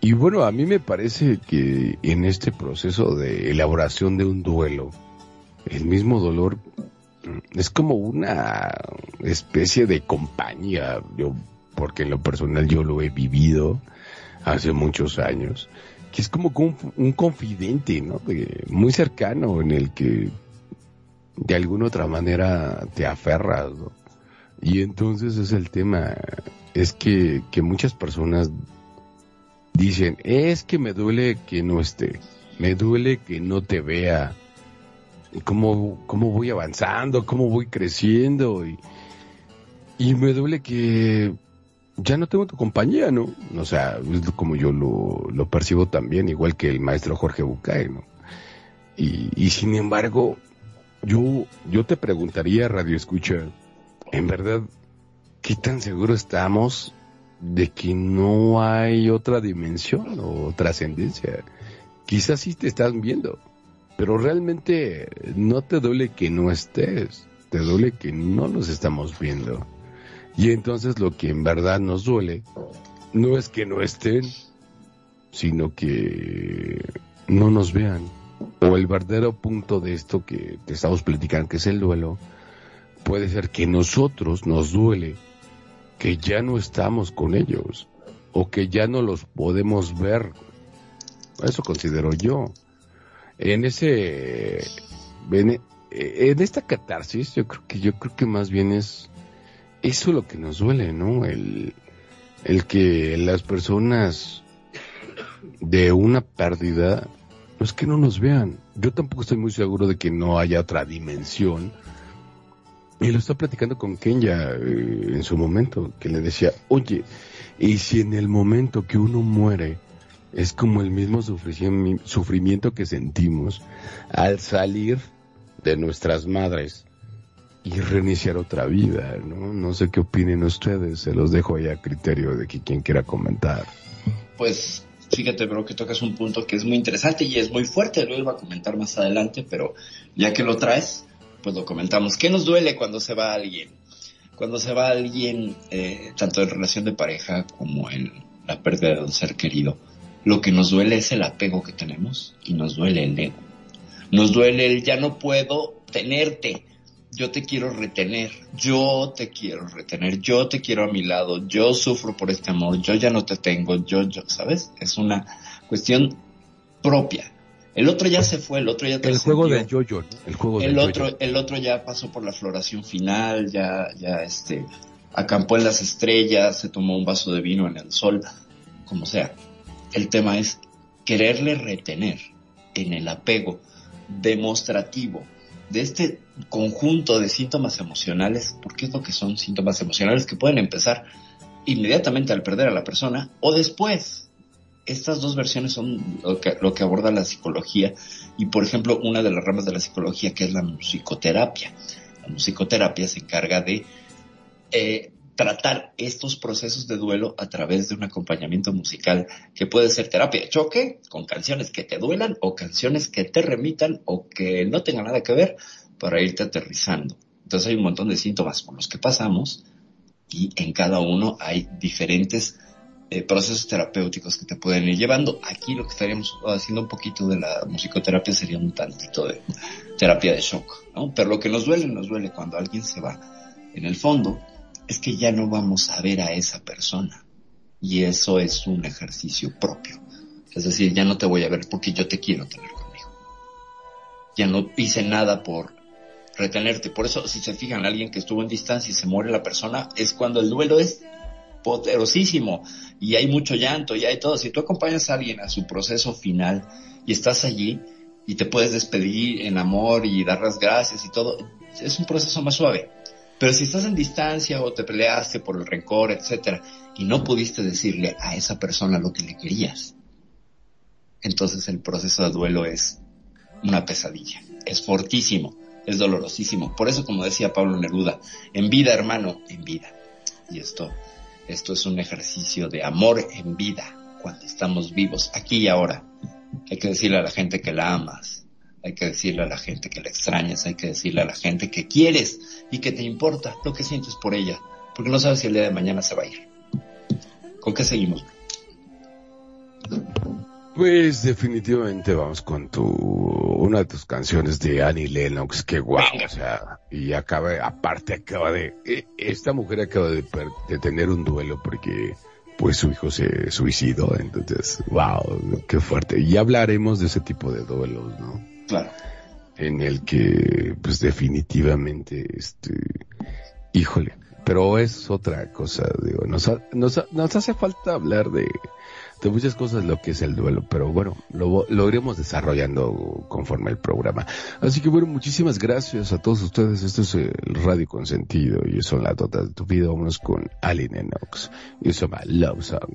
Speaker 3: Y bueno, a mí me parece que en este proceso de elaboración de un duelo, el mismo dolor mm, es como una especie de compañía, yo, porque en lo personal yo lo he vivido hace muchos años, que es como un, un confidente, ¿no? muy cercano en el que de alguna otra manera te aferras. Y entonces es el tema, es que, que muchas personas dicen, es que me duele que no esté, me duele que no te vea, cómo, cómo voy avanzando, cómo voy creciendo y, y me duele que ya no tengo tu compañía, ¿no? O sea, es como yo lo, lo percibo también, igual que el maestro Jorge Bucay, ¿no? Y, y sin embargo, yo, yo te preguntaría, Radio Escucha, en verdad, ¿qué tan seguro estamos de que no hay otra dimensión o trascendencia? Quizás sí te estás viendo, pero realmente no te duele que no estés, te duele que no nos estamos viendo. Y entonces lo que en verdad nos duele no es que no estén, sino que no nos vean. O el verdadero punto de esto que te estamos platicando, que es el duelo, puede ser que nosotros nos duele que ya no estamos con ellos o que ya no los podemos ver. Eso considero yo. En ese en, esta catarsis yo creo que yo creo que más bien es eso lo que nos duele, ¿no? El que las personas de una pérdida no es que no nos vean. Yo tampoco estoy muy seguro de que no haya otra dimensión y lo estaba platicando con Kenya eh, en su momento, que le decía, oye, y si en el momento que uno muere es como el mismo sufrimiento que sentimos al salir de nuestras madres y reiniciar otra vida, ¿no? No sé qué opinen ustedes, se los dejo ahí a criterio de que quien quiera comentar.
Speaker 4: Pues fíjate, bro, que tocas un punto que es muy interesante y es muy fuerte, lo iba a comentar más adelante, pero ya que lo traes, pues lo comentamos. ¿Qué nos duele cuando se va alguien? Cuando se va alguien, eh, tanto en relación de pareja como en la pérdida de un ser querido, lo que nos duele es el apego que tenemos y nos duele el ego. Nos duele el ya no puedo tenerte, yo te quiero retener, yo te quiero retener, yo te quiero a mi lado, yo sufro por este amor, yo ya no te tengo, yo, yo, ¿sabes? Es una cuestión propia. El otro ya se fue, el otro ya
Speaker 3: El juego del yo-yo, El juego
Speaker 4: el otro, el otro ya pasó por la floración final, ya, ya este, acampó en las estrellas, se tomó un vaso de vino en el sol, como sea. El tema es quererle retener en el apego demostrativo de este conjunto de síntomas emocionales, porque es lo que son síntomas emocionales que pueden empezar inmediatamente al perder a la persona o después, estas dos versiones son lo que, aborda la psicología y por ejemplo una de las ramas de la psicología que es la musicoterapia. La musicoterapia se encarga de eh, tratar estos procesos de duelo a través de un acompañamiento musical que puede ser terapia de choque con canciones que te duelan o canciones que te remitan o que no tengan nada que ver para irte aterrizando. Entonces hay un montón de síntomas por los que pasamos y en cada uno hay diferentes eh, procesos terapéuticos que te pueden ir llevando. Aquí lo que estaríamos haciendo un poquito de la musicoterapia sería un tantito de terapia de shock, ¿no? Pero lo que nos duele, nos duele cuando alguien se va. En el fondo, es que ya no vamos a ver a esa persona. Y eso es un ejercicio propio. Es decir, ya no te voy a ver porque yo te quiero tener conmigo. Ya no hice nada por retenerte. Por eso, si se fijan, alguien que estuvo en distancia y se muere la persona, es cuando el duelo es poderosísimo y hay mucho llanto y hay todo. Si tú acompañas a alguien a su proceso final y estás allí y te puedes despedir en amor y dar las gracias y todo, es un proceso más suave. Pero si estás en distancia o te peleaste por el rencor, etcétera, y no pudiste decirle a esa persona lo que le querías, entonces el proceso de duelo es una pesadilla. Es fortísimo, es dolorosísimo. Por eso, como decía Pablo Neruda, en vida, hermano, en vida. Y esto esto es un ejercicio de amor en vida, cuando estamos vivos, aquí y ahora. Hay que decirle a la gente que la amas, hay que decirle a la gente que la extrañas, hay que decirle a la gente que quieres y que te importa lo que sientes por ella, porque no sabes si el día de mañana se va a ir. ¿Con qué seguimos?
Speaker 8: Pues definitivamente vamos con tu una de tus canciones de Annie Lennox, que guau, o sea, y acaba, aparte acaba de, e, esta mujer acaba de, tener un duelo porque pues su hijo se suicidó, entonces, wow, qué fuerte. Y hablaremos de ese tipo de duelos, ¿no?
Speaker 4: Claro.
Speaker 8: En el que, pues definitivamente, este, híjole, pero es otra cosa, digo, nos, nos, nos hace falta hablar de, de muchas cosas lo que es el duelo, pero bueno, lo, lo iremos desarrollando conforme el programa. Así que bueno, muchísimas gracias a todos ustedes. Esto es el Radio Consentido y son las notas de tu vida. Vámonos con Aline Enox y eso llama Love Song.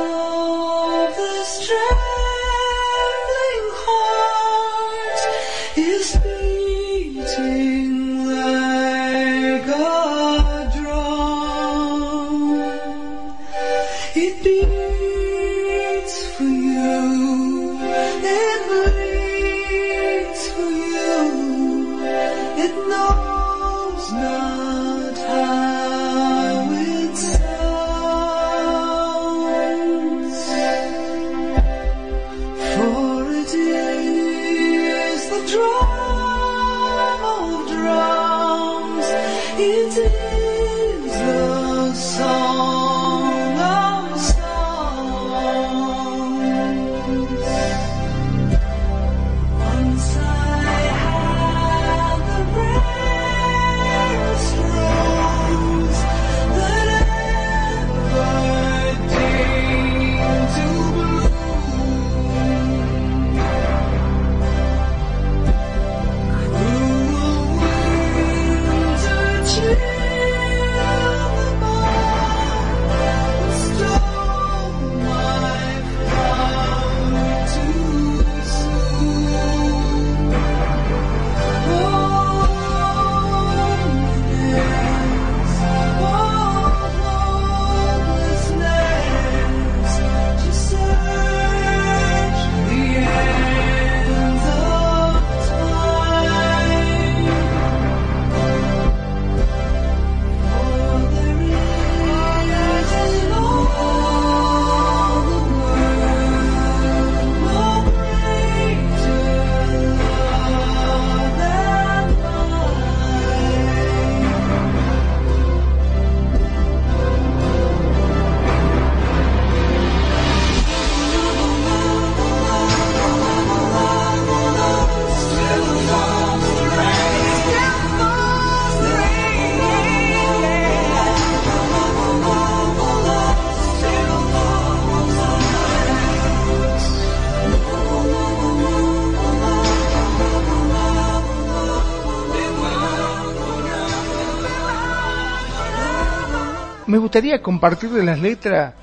Speaker 5: gustaría compartir de las letras,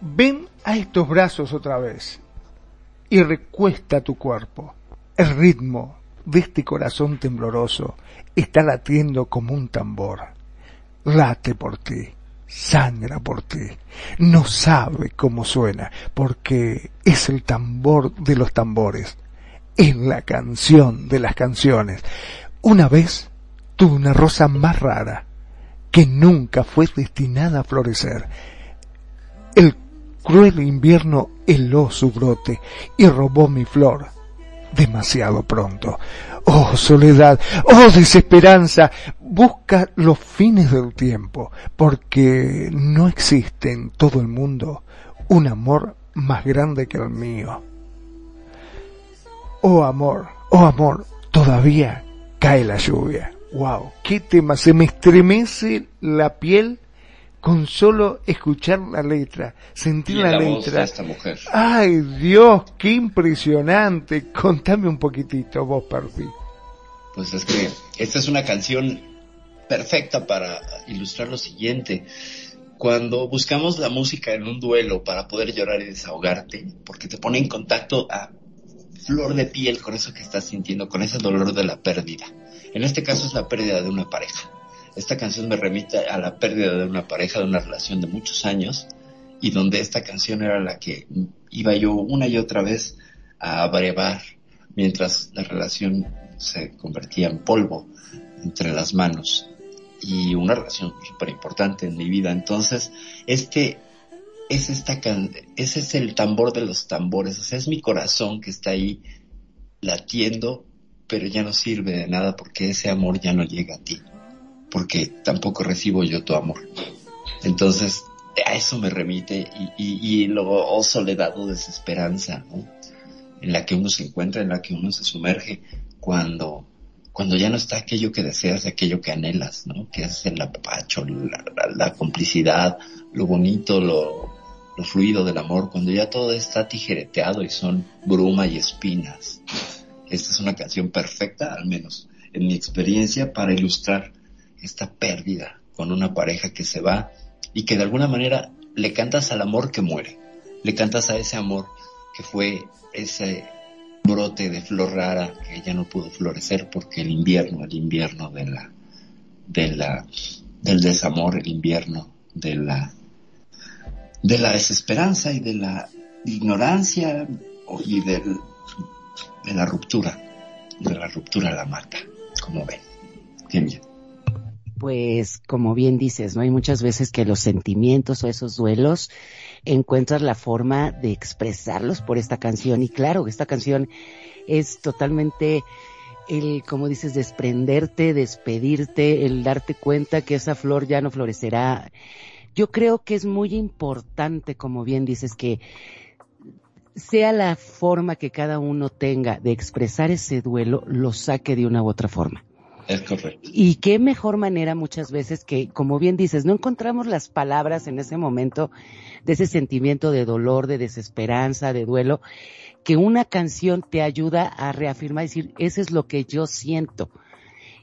Speaker 5: ven a estos brazos otra vez y recuesta tu cuerpo. El ritmo de este corazón tembloroso está latiendo como un tambor. Late por ti, sangra por ti. No sabe cómo suena, porque es el tambor de los tambores. Es la canción de las canciones. Una vez tuve una rosa más rara, que nunca fue destinada a florecer. El cruel invierno heló su brote y robó mi flor demasiado pronto. Oh soledad, oh desesperanza, busca los fines del tiempo, porque no existe en todo el mundo un amor más grande que el mío. Oh amor, oh amor, todavía cae la lluvia. Wow, qué tema, se me estremece la piel con solo escuchar la letra, sentir
Speaker 4: Y
Speaker 5: la
Speaker 4: la voz
Speaker 5: letra.
Speaker 4: de esta mujer.
Speaker 5: Ay Dios, qué impresionante. Contame un poquitito vos, Perfi.
Speaker 4: Pues es que esta es una canción perfecta para ilustrar lo siguiente. Cuando buscamos la música en un duelo para poder llorar y desahogarte, porque te pone en contacto a flor de piel con eso que estás sintiendo, con ese dolor de la pérdida. En este caso es la pérdida de una pareja. Esta canción me remite a la pérdida de una pareja, de una relación de muchos años, y donde esta canción era la que iba yo una y otra vez a abrevar mientras la relación se convertía en polvo entre las manos y una relación súper importante en mi vida. Entonces, este es esta can ese es el tambor de los tambores, o sea, es mi corazón que está ahí latiendo, pero ya no sirve de nada porque ese amor ya no llega a ti, porque tampoco recibo yo tu amor. Entonces, a eso me remite y, y, y luego, oh soledad o desesperanza, ¿no? en la que uno se encuentra, en la que uno se sumerge cuando, cuando ya no está aquello que deseas, aquello que anhelas, ¿no? Que es el apapacho, la, la- la complicidad, lo bonito, lo, lo fluido del amor, cuando ya todo está tijereteado y son bruma y espinas. Esta es una canción perfecta, al menos en mi experiencia, para ilustrar esta pérdida con una pareja que se va y que de alguna manera le cantas al amor que muere, le cantas a ese amor que fue ese brote de flor rara que ya no pudo florecer porque el invierno, el invierno de la, de la, del desamor, el invierno de la, de la desesperanza y de la ignorancia y del, de la ruptura, de la ruptura la mata, como ven. Bien.
Speaker 2: Pues como bien dices, ¿no? Hay muchas veces que los sentimientos o esos duelos encuentras la forma de expresarlos por esta canción y claro, esta canción es totalmente el, como dices, desprenderte, despedirte, el darte cuenta que esa flor ya no florecerá. Yo creo que es muy importante, como bien dices, que sea la forma que cada uno tenga de expresar ese duelo, lo saque de una u otra forma.
Speaker 4: Es correcto.
Speaker 2: Y qué mejor manera muchas veces que, como bien dices, no encontramos las palabras en ese momento de ese sentimiento de dolor, de desesperanza, de duelo, que una canción te ayuda a reafirmar, decir, eso es lo que yo siento.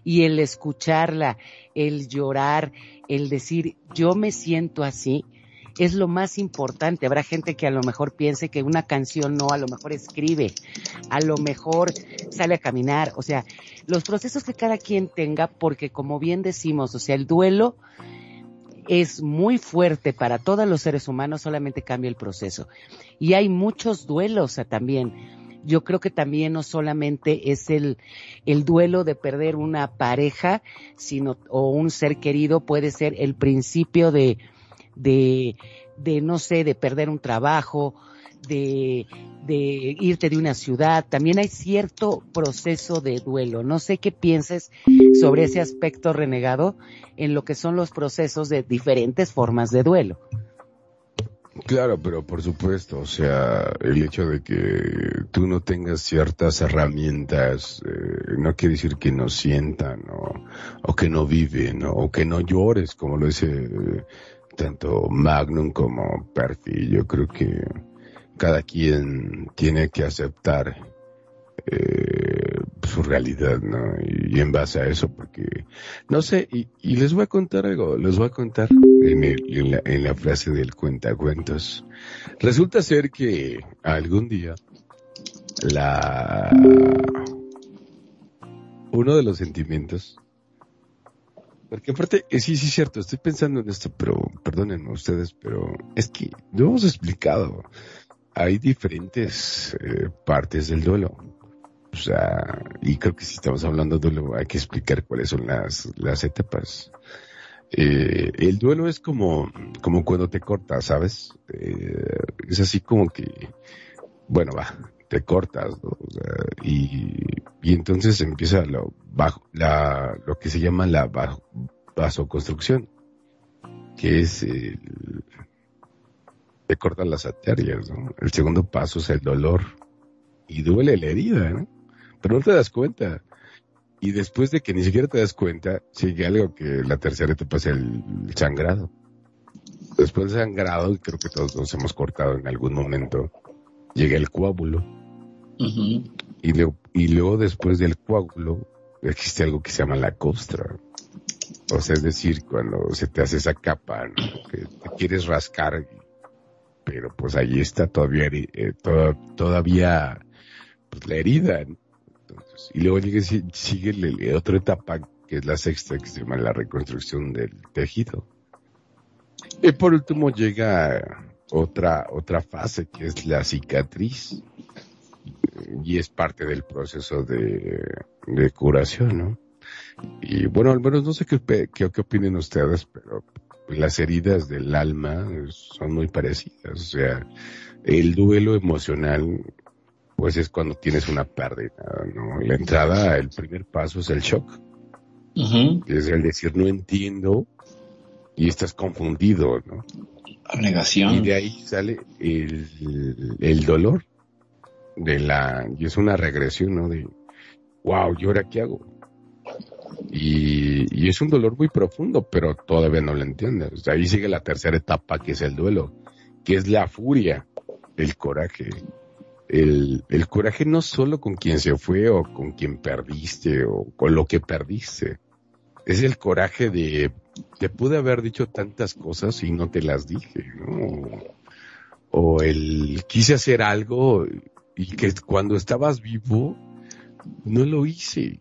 Speaker 2: Y el escucharla, el llorar, el decir, yo me siento así, es lo más importante. Habrá gente que a lo mejor piense que una canción no, a lo mejor escribe, a lo mejor sale a caminar, o sea, los procesos que cada quien tenga, porque como bien decimos, o sea, el duelo es muy fuerte para todos los seres humanos, solamente cambia el proceso. Y hay muchos duelos también. Yo creo que también no solamente es el, el duelo de perder una pareja, sino, o un ser querido, puede ser el principio de, de, de no sé, de perder un trabajo, de, irte de una ciudad. También hay cierto proceso de duelo. No sé qué pienses sobre ese aspecto renegado en lo que son los procesos de diferentes formas de duelo.
Speaker 3: Claro, pero por supuesto, o sea, el hecho de que tú no tengas ciertas herramientas eh, no quiere decir que no sientan o, o que no viven ¿no? o que no llores, como lo dice eh, tanto Magnum como Perfi. Yo creo que cada quien tiene que aceptar eh, su realidad, ¿no? Y, en base a eso, porque, no sé, y, y les voy a contar algo, les voy a contar en, el- en la, en la frase del cuentacuentos. Resulta ser que algún día la uno de los sentimientos porque aparte eh, sí sí es cierto estoy pensando en esto pero perdónenme ustedes pero es que lo hemos explicado hay diferentes eh, partes del duelo. O sea y creo que si estamos hablando de duelo hay que explicar cuáles son las las etapas. Eh, el duelo es como como cuando te cortas sabes Eh, es así como que bueno, va, te cortas, y, y entonces empieza lo, bajo, la, lo que se llama la bajo- vasoconstrucción, que es el, te cortan las arterias, ¿no? El segundo paso es el dolor y duele la herida, ¿no? Pero no te das cuenta. Y después de que ni siquiera te das cuenta, sigue algo que la tercera etapa es el sangrado. Después del sangrado, creo que todos nos hemos cortado en algún momento, llega el coágulo. Y, luego- y luego después del coágulo existe algo que se llama la costra. O sea, es decir, cuando se te hace esa capa, ¿no? que te quieres rascar, pero pues ahí está todavía, eh, toda- todavía pues, la herida. y luego sigue, sigue otra etapa, que es la sexta, que se llama la reconstrucción del tejido. Y por último llega otra, otra fase, que es la cicatriz y es parte del proceso de, curación, ¿no? Y bueno, al menos no sé qué, qué, qué opinen ustedes, pero las heridas del alma son muy parecidas. O sea, el duelo emocional, pues es cuando tienes una pérdida, ¿no? La entrada, el primer paso es el shock, es el decir no entiendo y estás confundido, ¿no?
Speaker 4: Abnegación.
Speaker 3: Y de ahí sale el, el dolor de la, y es una regresión, ¿no? De, wow, ¿y ahora qué hago? Y, y es un dolor muy profundo, pero todavía no lo sea, ahí sigue la tercera etapa, que es el duelo, que es la furia, el coraje. El, el coraje no solo con quien se fue o con quien perdiste o con lo que perdiste. Es el coraje de, te pude haber dicho tantas cosas y no te las dije, ¿no? O el quise hacer algo y que cuando estabas vivo no lo hice.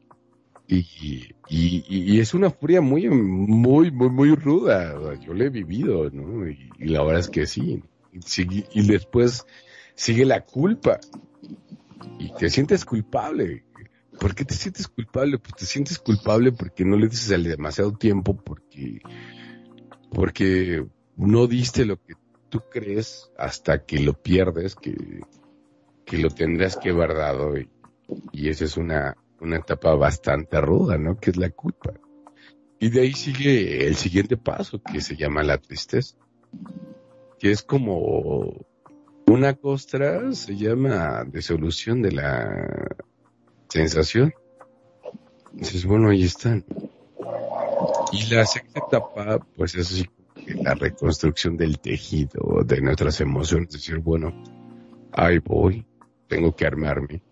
Speaker 3: Y, y, y es una furia muy, muy, muy, muy ruda. Yo lo he vivido, ¿no? Y, la verdad es que sí. Y después sigue la culpa. Y te sientes culpable. ¿Por qué te sientes culpable? Pues te sientes culpable porque no le dices al demasiado tiempo, porque, porque no diste lo que tú crees hasta que lo pierdes, que, que lo tendrás que haber dado. Y, y esa es una, una etapa bastante ruda, ¿no? Que es la culpa. Y de ahí sigue el siguiente paso, que se llama la tristeza. Que es como una costra, se llama disolución de la sensación. Dices, bueno, ahí están. Y la sexta etapa, pues es así la reconstrucción del tejido, de nuestras emociones. Decir, bueno, ahí voy, tengo que armarme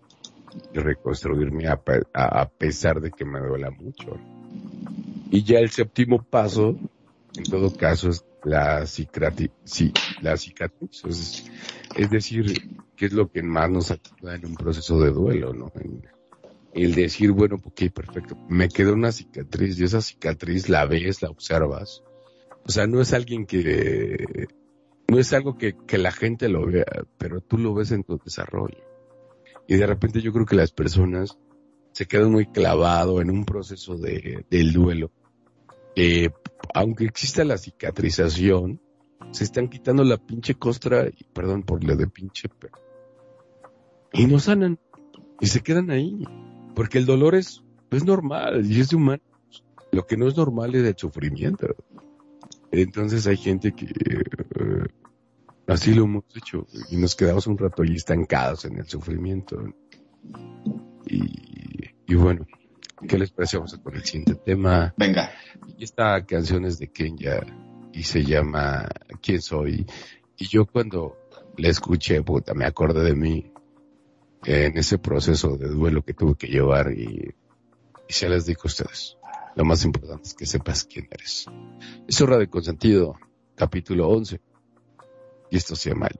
Speaker 3: reconstruirme a, pe- a- a pesar de que me duela mucho. Y ya el séptimo paso, en todo caso, es la, sí, la cicatriz. Es, es decir, qué es lo que más nos ayuda en un proceso de duelo, ¿no? El decir, bueno, ok, perfecto, me quedó una cicatriz y esa cicatriz la ves, la observas. O sea, no es alguien que, no es algo que, que la gente lo vea, pero tú lo ves en tu desarrollo. Y de repente yo creo que las personas se quedan muy clavado en un proceso de, del duelo. que aunque exista la cicatrización, se están quitando la pinche costra, y perdón por lo de pinche, pero, y no sanan, y se quedan ahí, porque el dolor es, es normal, y es de humano. Lo que no es normal es el sufrimiento. Entonces hay gente que eh, así lo hemos hecho y nos quedamos un rato ahí estancados en el sufrimiento. Y, y bueno, ¿qué les parece? Vamos a con el siguiente tema.
Speaker 4: Venga.
Speaker 3: Y esta canción es de Kenya y se llama ¿Quién soy? Y yo cuando la escuché, puta, me acordé de mí. en ese proceso de duelo que tuve que llevar y, y se les digo a ustedes. Lo más importante es que sepas quién eres. Es hora de consentido, capítulo 11. Y esto se llama el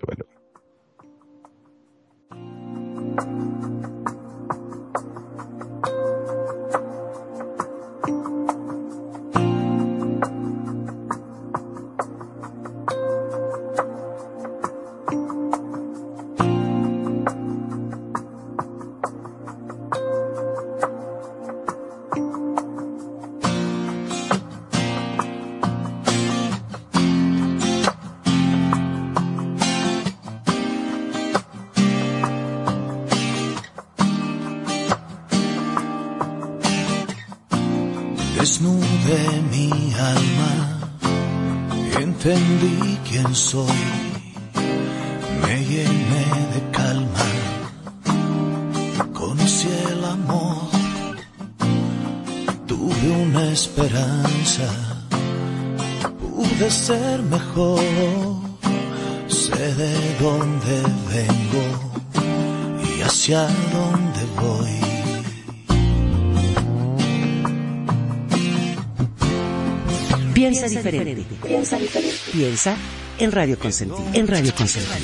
Speaker 2: Piensa en Radio Consentido. En Radio Consentido.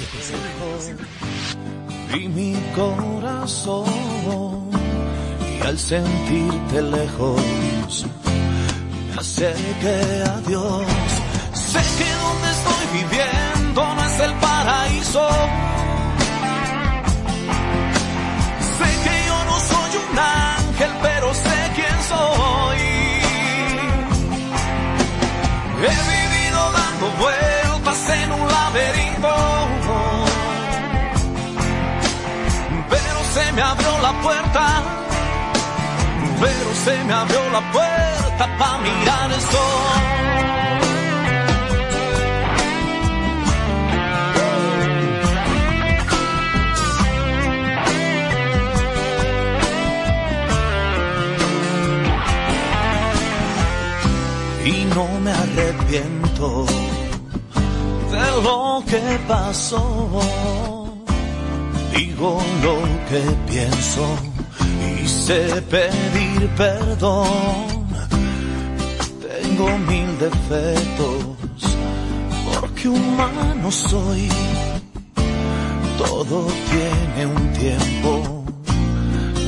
Speaker 9: y mi corazón y al sentirte lejos me acerqué a Dios sé que donde estoy viviendo no es el paraíso sé que yo no soy un ángel pero sé quién soy vueltas en un laberinto pero se me abrió la puerta, pero se me abrió la puerta para mirar el sol. Y no me arrepiento lo que pasó digo lo que pienso y sé pedir perdón. Tengo mil defectos porque humano soy. Todo tiene un tiempo.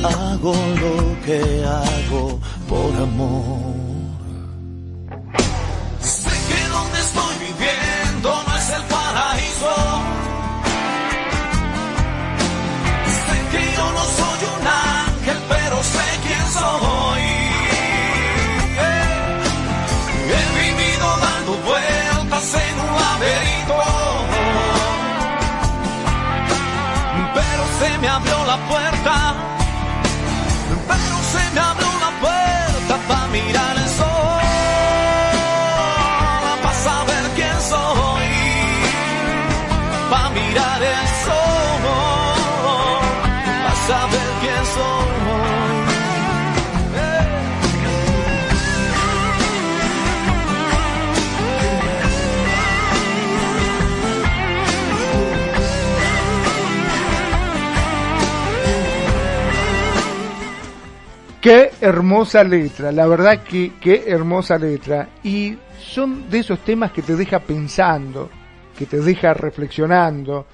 Speaker 9: Hago lo que hago por amor. Me abrió la puerta, pero se me abrió la puerta para mirar el sol, para saber quién soy, para mirar el sol a saber
Speaker 5: Qué hermosa letra, la verdad que qué hermosa letra. Y son de esos temas que te deja pensando, que te deja reflexionando.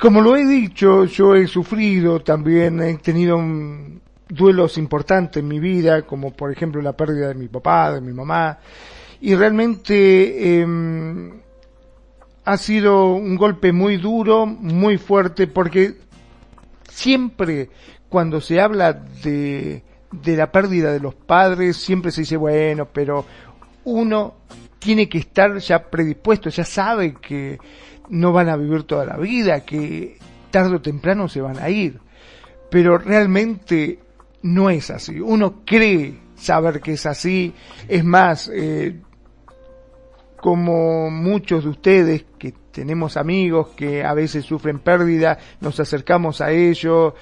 Speaker 5: Como lo he dicho, yo he sufrido también, he tenido duelos importantes en mi vida, como por ejemplo la pérdida de mi papá, de mi mamá, y realmente em, ha sido un golpe muy duro, muy fuerte, porque siempre cuando se habla de, de la pérdida de los padres, siempre se dice, bueno, pero uno tiene que estar ya predispuesto, ya sabe que no van a vivir toda la vida, que tarde o temprano se van a ir. Pero realmente no es así. Uno cree saber que es así. Es más, eh, como muchos de ustedes que tenemos amigos que a veces sufren pérdida, nos acercamos a ellos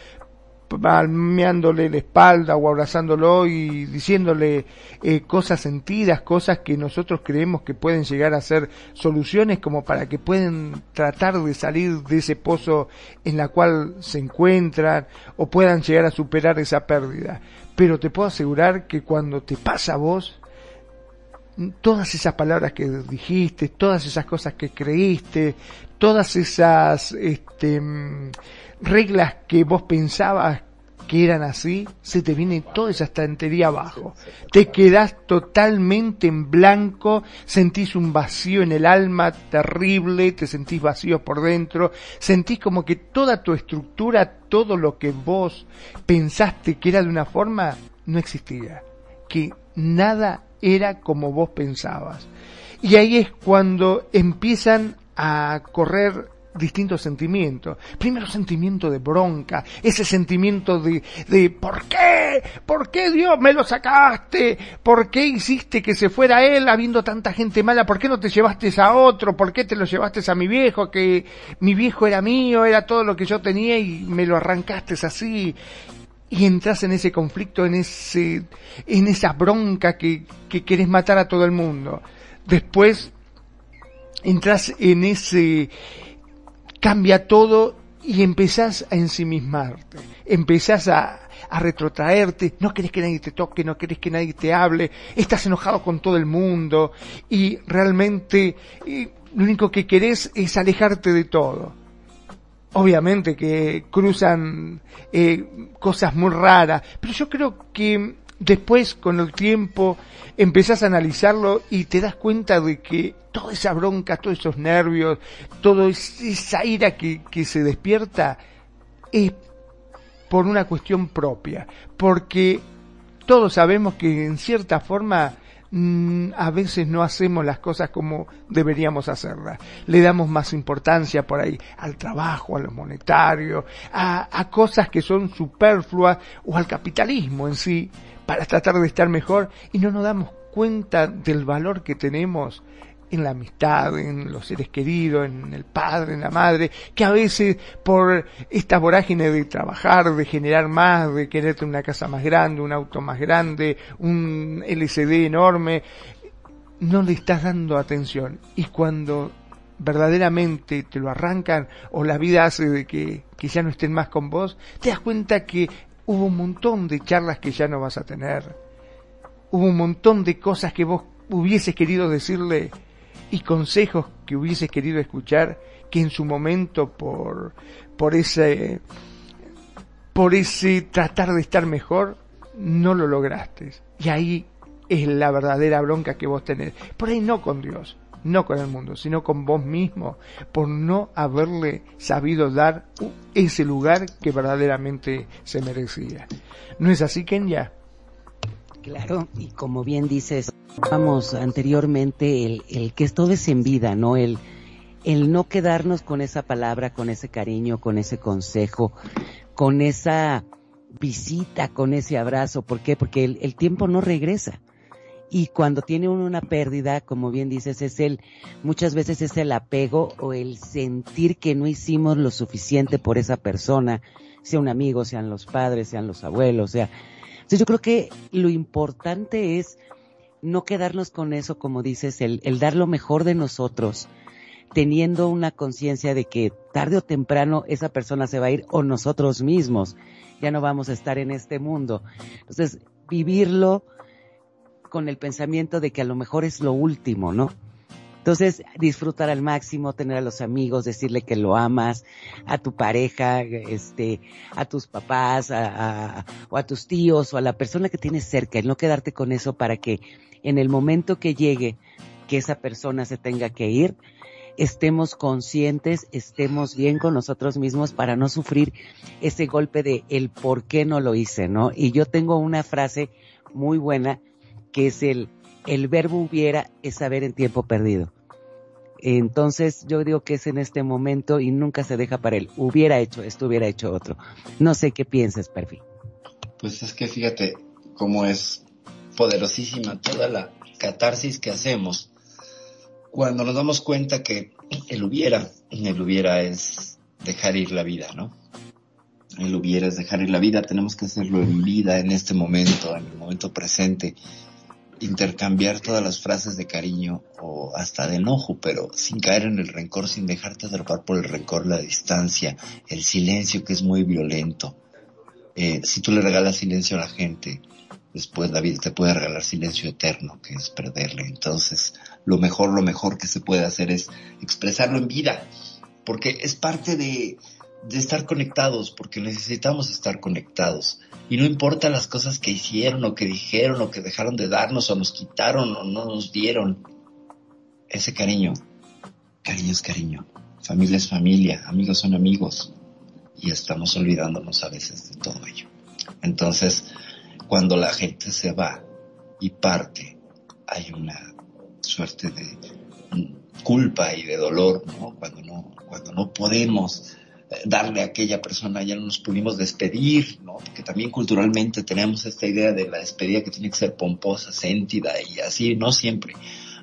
Speaker 5: palmeándole la espalda o abrazándolo y diciéndole eh, cosas sentidas, cosas que nosotros creemos que pueden llegar a ser soluciones como para que puedan tratar de salir de ese pozo en la cual se encuentran o puedan llegar a superar esa pérdida. Pero te puedo asegurar que cuando te pasa a vos, todas esas palabras que dijiste, todas esas cosas que creíste, todas esas este, reglas que vos pensabas que eran así, se te viene toda esa estantería abajo. Te quedás totalmente en blanco, sentís un vacío en el alma terrible, te sentís vacío por dentro, sentís como que toda tu estructura, todo lo que vos pensaste que era de una forma, no existía. Que nada era como vos pensabas. Y ahí es cuando empiezan a correr distintos sentimientos. Primero sentimiento de bronca, ese sentimiento de, de ¿por qué? ¿Por qué Dios me lo sacaste? ¿Por qué hiciste que se fuera él habiendo tanta gente mala? ¿Por qué no te llevaste a otro? ¿Por qué te lo llevaste a mi viejo? Que mi viejo era mío, era todo lo que yo tenía y me lo arrancaste así y entras en ese conflicto, en ese, en esa bronca que, que querés matar a todo el mundo. Después entras en ese, cambia todo y empezás a ensimismarte, empezás a, a retrotraerte, no querés que nadie te toque, no querés que nadie te hable, estás enojado con todo el mundo. Y realmente lo único que querés es alejarte de todo. Obviamente que cruzan eh, cosas muy raras, pero yo creo que después con el tiempo empezás a analizarlo y te das cuenta de que toda esa bronca, todos esos nervios, toda esa ira que, que se despierta es por una cuestión propia, porque todos sabemos que en cierta forma mm, a veces no hacemos las cosas como deberíamos hacerlas. Le damos más importancia por ahí al trabajo, a lo monetario, a, a cosas que son superfluas o al capitalismo en sí para tratar de estar mejor y no nos damos cuenta del valor que tenemos en la amistad, en los seres queridos, en el padre, en la madre, que a veces por esta vorágine de trabajar, de generar más, de quererte una casa más grande, un auto más grande, un LCD enorme, no le estás dando atención. Y cuando verdaderamente te lo arrancan o la vida hace de que, que ya no estén más con vos, te das cuenta que hubo un montón de charlas que ya no vas a tener. Hubo un montón de cosas que vos hubieses querido decirle y consejos que hubieses querido escuchar que en su momento por, por ese, por ese tratar de estar mejor no lo lograste. Y ahí es la verdadera bronca que vos tenés. Por ahí no con Dios, no con el mundo, sino con vos mismo, por no haberle sabido dar ese lugar que verdaderamente se merecía. ¿No es así, Kenya?
Speaker 2: Claro, y como bien dices, vamos anteriormente, el, el que esto es en vida, ¿no? El, el no quedarnos con esa palabra, con ese cariño, con ese consejo, con esa visita, con ese abrazo. ¿Por qué? Porque el tiempo no regresa. Y cuando tiene uno una pérdida, como bien dices, es el, muchas veces es el apego o el sentir que no hicimos lo suficiente por esa persona, sea un amigo, sean los padres, sean los abuelos, sea. Entonces yo creo que lo importante es no quedarnos con eso, como dices, el, el dar lo mejor de nosotros, teniendo una conciencia de que tarde o temprano esa persona se va a ir o nosotros mismos ya no vamos a estar en este mundo. Entonces, vivirlo con el pensamiento de que a lo mejor es lo último, ¿no? Entonces, disfrutar al máximo, tener a los amigos, decirle que lo amas, a tu pareja, este, a tus papás, a, a- o a tus tíos, o a la persona que tienes cerca, y no quedarte con eso para que en el momento que llegue que esa persona se tenga que ir, estemos conscientes, estemos bien con nosotros mismos para no sufrir ese golpe de el por qué no lo hice, ¿no? Y yo tengo una frase muy buena que es el, el verbo hubiera es saber en tiempo perdido. Entonces yo digo que es en este momento y nunca se deja para él. Hubiera hecho esto, hubiera hecho otro. No sé qué piensas, Perfil.
Speaker 4: Pues es que fíjate cómo es poderosísima toda la catarsis que hacemos cuando nos damos cuenta que el hubiera, el hubiera es dejar ir la vida, ¿no? El hubiera es dejar en la vida, tenemos que hacerlo en vida, en este momento, en el momento presente. Intercambiar todas las frases de cariño o hasta de enojo, pero sin caer en el rencor, sin dejarte atrapar por el rencor, la distancia, el silencio que es muy violento. Eh, si tú le regalas silencio a la gente, después la vida te puede regalar silencio eterno, que es perderle. Entonces, lo mejor, lo mejor que se puede hacer es expresarlo en vida, porque es parte de, de estar conectados, porque necesitamos estar conectados. Y no importa las cosas que hicieron o que dijeron o que dejaron de darnos o nos quitaron o no nos dieron. Ese cariño, cariño es cariño, familia es familia, amigos son amigos. Y estamos olvidándonos a veces de todo ello. Entonces, cuando la gente se va y parte, hay una suerte de culpa y de dolor, ¿no? Cuando no, cuando no podemos eh, darle a aquella persona, ya no nos pudimos despedir, ¿no? Porque también culturalmente tenemos esta idea de la despedida que tiene que ser pomposa, sentida y así, no siempre.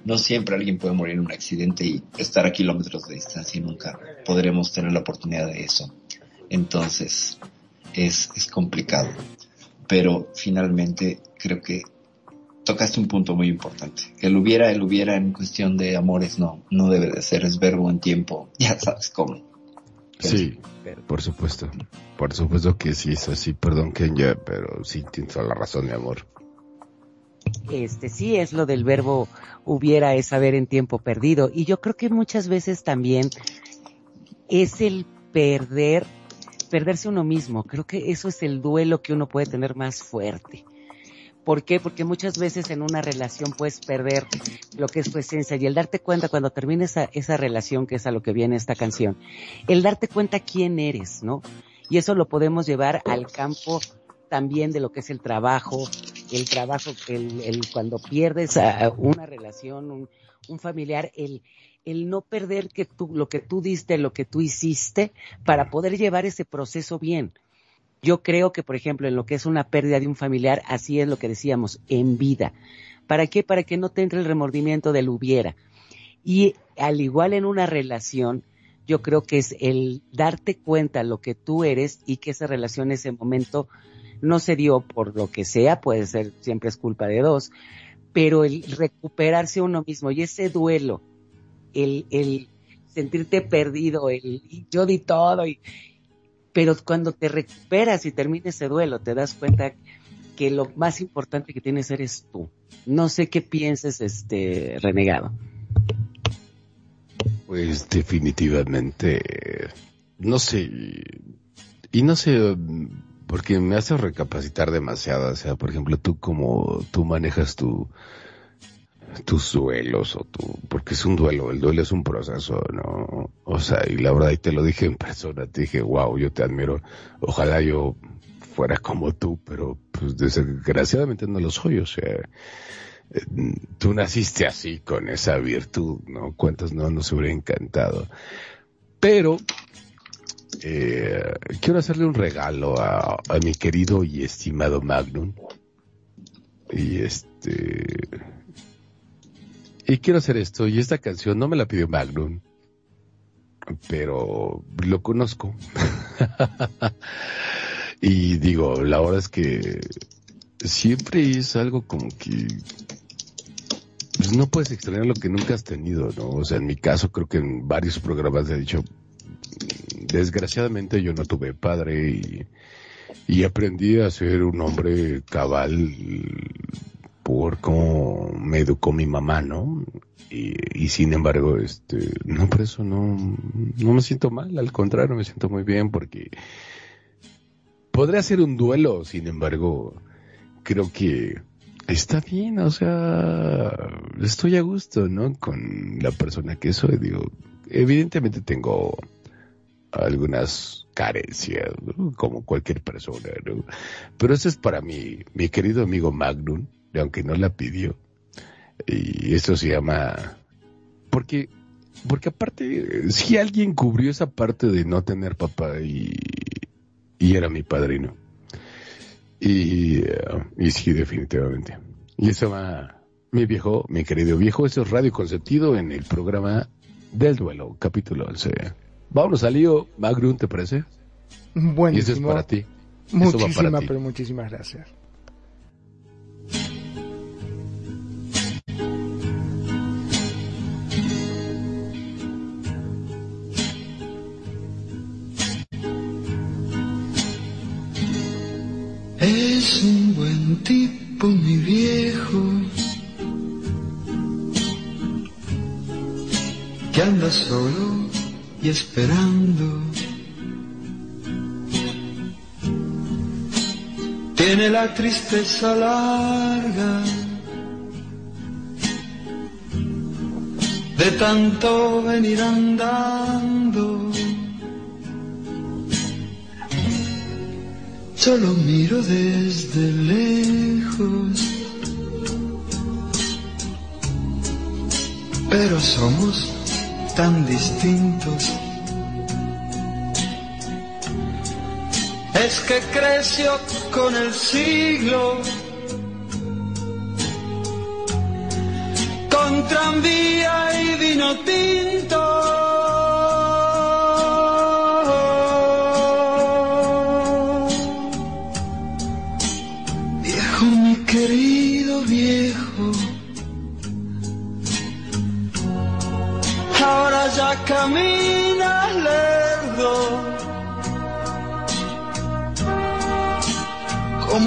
Speaker 4: No siempre alguien puede morir en un accidente y estar a kilómetros de distancia y nunca podremos tener la oportunidad de eso. Entonces, es, es complicado. Pero finalmente creo que tocaste un punto muy importante. El hubiera, el hubiera en cuestión de amores no, no debe de ser, es verbo en tiempo, [laughs] ya sabes cómo.
Speaker 3: Sí, por supuesto. Por supuesto que sí es así. Perdón, Kenya, pero sí tienes toda la razón, mi amor.
Speaker 2: Este sí es lo del verbo hubiera es saber en tiempo perdido y yo creo que muchas veces también es el perder perderse uno mismo. Creo que eso es el duelo que uno puede tener más fuerte. ¿Por qué? Porque muchas veces en una relación puedes perder lo que es tu esencia y el darte cuenta cuando termine esa, esa relación, que es a lo que viene esta canción, el darte cuenta quién eres, ¿no? Y eso lo podemos llevar al campo también de lo que es el trabajo, el trabajo, el, el cuando pierdes a una relación, un, un familiar, el, el no perder que tú, lo que tú diste, lo que tú hiciste, para poder llevar ese proceso bien. Yo creo que, por ejemplo, en lo que es una pérdida de un familiar, así es lo que decíamos, en vida. ¿Para qué? Para que no te entre el remordimiento del hubiera. Y al igual en una relación, yo creo que es el darte cuenta lo que tú eres y que esa relación en ese momento no se dio por lo que sea, puede ser, siempre es culpa de dos, pero el recuperarse uno mismo y ese duelo, el, el sentirte perdido, el yo di todo, y, pero cuando te recuperas y termina ese duelo, te das cuenta que lo más importante que tienes eres tú. No sé qué pienses, este renegado.
Speaker 3: Pues definitivamente, no sé, y no sé, porque me hace recapacitar demasiado, o sea, por ejemplo, tú como tú manejas tu, tus duelos o tu, porque es un duelo, el duelo es un proceso, ¿no? O sea, y la verdad, y te lo dije en persona, te dije, wow, yo te admiro, ojalá yo fuera como tú, pero pues desgraciadamente no lo soy, o sea, eh, tú naciste así, con esa virtud, ¿no? ¿Cuántos no nos hubiera encantado? Pero, eh, quiero hacerle un regalo a, a mi querido y estimado Magnum. Y este, y quiero hacer esto, y esta canción no me la pidió Magnum, pero lo conozco. [laughs] y digo, la verdad es que siempre es algo como que pues no puedes extrañar lo que nunca has tenido, ¿no? O sea, en mi caso creo que en varios programas he dicho, desgraciadamente yo no tuve padre y, y aprendí a ser un hombre cabal por cómo me educó mi mamá, ¿no? Y, sin embargo, este, no, por eso no, no me siento mal, al contrario, me siento muy bien porque podría ser un duelo, sin embargo, creo que está bien, o sea, estoy a gusto, ¿no? Con la persona que soy, digo, evidentemente tengo algunas carencias, ¿no? como cualquier persona, ¿no? Pero eso es para mi, mi querido amigo Magnum, aunque no la pidió. Y esto se llama, porque, porque aparte, si alguien cubrió esa parte de no tener papá y, y era mi padrino. Y, uh, y sí, definitivamente. Y eso va, mi viejo, mi querido viejo, eso es Radio Consentido en el programa del duelo, capítulo 11. Vámonos al lío, Magrun, ¿te parece? Y eso es
Speaker 5: Buenísimo.
Speaker 3: para ti. Eso
Speaker 5: Muchísimas, pero muchísimas gracias.
Speaker 8: Tipo, mi viejo, que anda solo y esperando. Tiene la tristeza larga de tanto venir andando. Solo miro desde lejos, pero somos tan distintos. Es que creció con el siglo, con tranvía y vino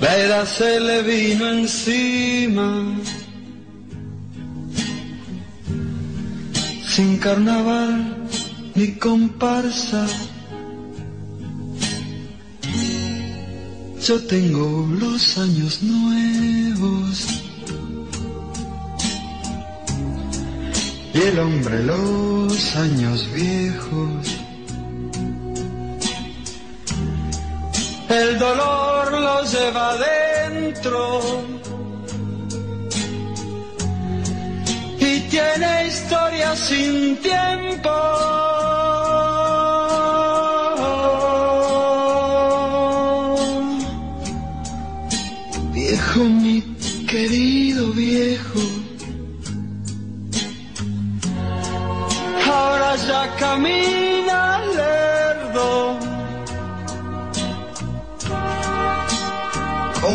Speaker 8: La edad se le vino encima. Sin carnaval ni comparsa. Yo tengo los años nuevos. Y el hombre los años viejos. El dolor lo lleva adentro y tiene historia sin tiempo.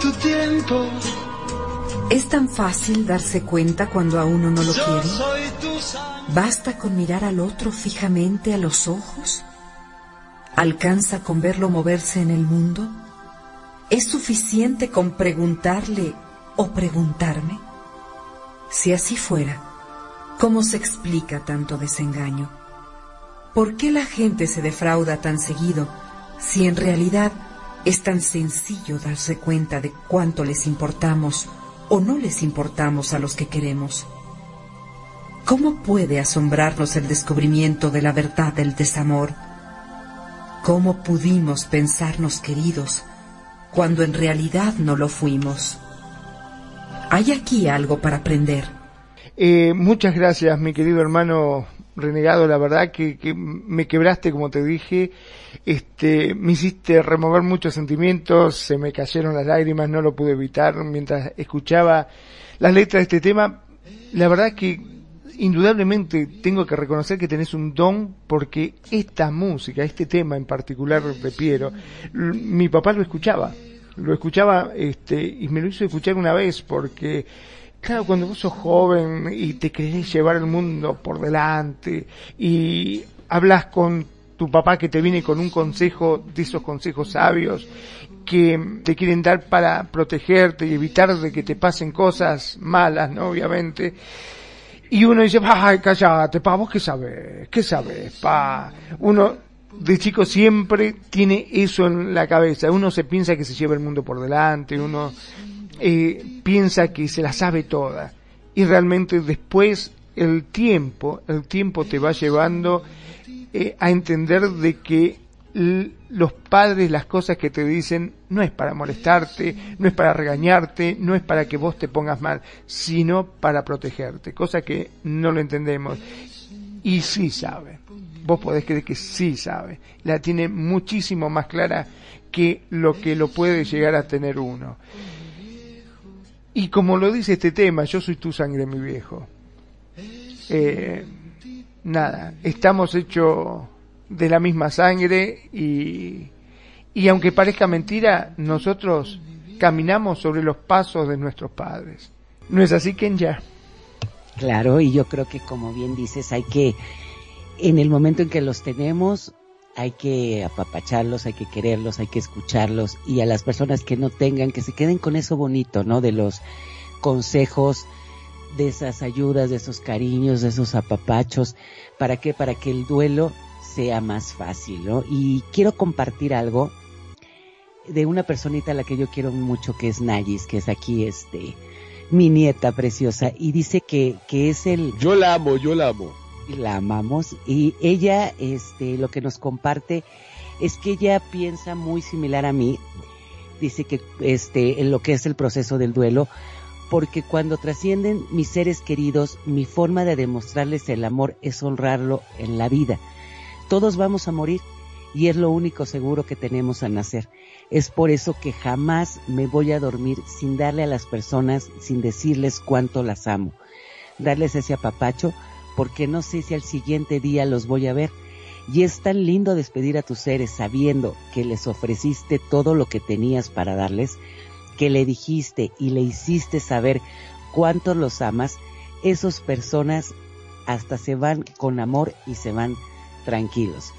Speaker 8: tu tiempo.
Speaker 10: Es tan fácil darse cuenta cuando a uno no lo quiere. ¿Basta con mirar al otro fijamente a los ojos? ¿Alcanza con verlo moverse en el mundo? ¿Es suficiente con preguntarle o preguntarme? Si así fuera, ¿cómo se explica tanto desengaño? ¿Por qué la gente se defrauda tan seguido si en realidad es tan sencillo darse cuenta de cuánto les importamos o no les importamos a los que queremos? ¿Cómo puede asombrarnos el descubrimiento de la verdad del desamor? ¿Cómo pudimos pensarnos queridos cuando en realidad no lo fuimos? Hay aquí algo para aprender.
Speaker 5: Eh, muchas gracias, mi querido hermano renegado. La verdad que, que me quebraste, como te dije. Este, me hiciste remover muchos sentimientos, se me cayeron las lágrimas, no lo pude evitar mientras escuchaba las letras de este tema. La verdad que indudablemente tengo que reconocer que tenés un don porque esta música, este tema en particular de Piero, mi papá lo escuchaba, lo escuchaba este y me lo hizo escuchar una vez porque Claro, cuando vos sos joven y te querés llevar el mundo por delante y hablas con tu papá que te viene con un consejo de esos consejos sabios que te quieren dar para protegerte y evitar de que te pasen cosas malas, ¿no? Obviamente. Y uno dice, ay, cállate, pa, vos qué sabés, qué sabés, pa. Uno de chico siempre tiene eso en la cabeza. Uno se piensa que se lleva el mundo por delante, uno eh, piensa que se la sabe toda. Y realmente después el tiempo, el tiempo te va llevando eh, a entender de que los padres las cosas que te dicen no es para molestarte, no es para regañarte, no es para que vos te pongas mal, sino para protegerte, cosa que no lo entendemos. Y sí sabe, vos podés creer que sí sabe, la tiene muchísimo más clara que lo que lo puede llegar a tener uno. Y como lo dice este tema, yo soy tu sangre, mi viejo. Eh, nada, estamos hechos de la misma sangre y, y aunque parezca mentira, nosotros caminamos sobre los pasos de nuestros padres. ¿No es así, Kenya?
Speaker 2: Claro, y yo creo que como bien dices, hay que, en el momento en que los tenemos, hay que apapacharlos, hay que quererlos, hay que escucharlos y a las personas que no tengan, que se queden con eso bonito, ¿no? De los consejos, de esas ayudas, de esos cariños, de esos apapachos. ¿Para qué? Para que el duelo sea más fácil, ¿no? Y quiero compartir algo de una personita a la que yo quiero mucho, que es Nayis, que es aquí, este, mi nieta preciosa, y dice que, que es el...
Speaker 3: Yo la amo, yo la amo.
Speaker 2: La amamos. Y ella este lo que nos comparte es que ella piensa muy similar a mí. Dice que este en lo que es el proceso del duelo porque cuando trascienden mis seres queridos mi forma de demostrarles el amor es honrarlo en la vida. Todos vamos a morir y es lo único seguro que tenemos al nacer. Es por eso que jamás me voy a dormir sin darle a las personas sin decirles cuánto las amo. Darles ese apapacho porque no sé si al siguiente día los voy a ver. Y es tan lindo despedir a tus seres sabiendo que les ofreciste todo lo que tenías para darles, que le dijiste y le hiciste saber cuánto los amas, esas personas hasta se van con amor y se van tranquilos.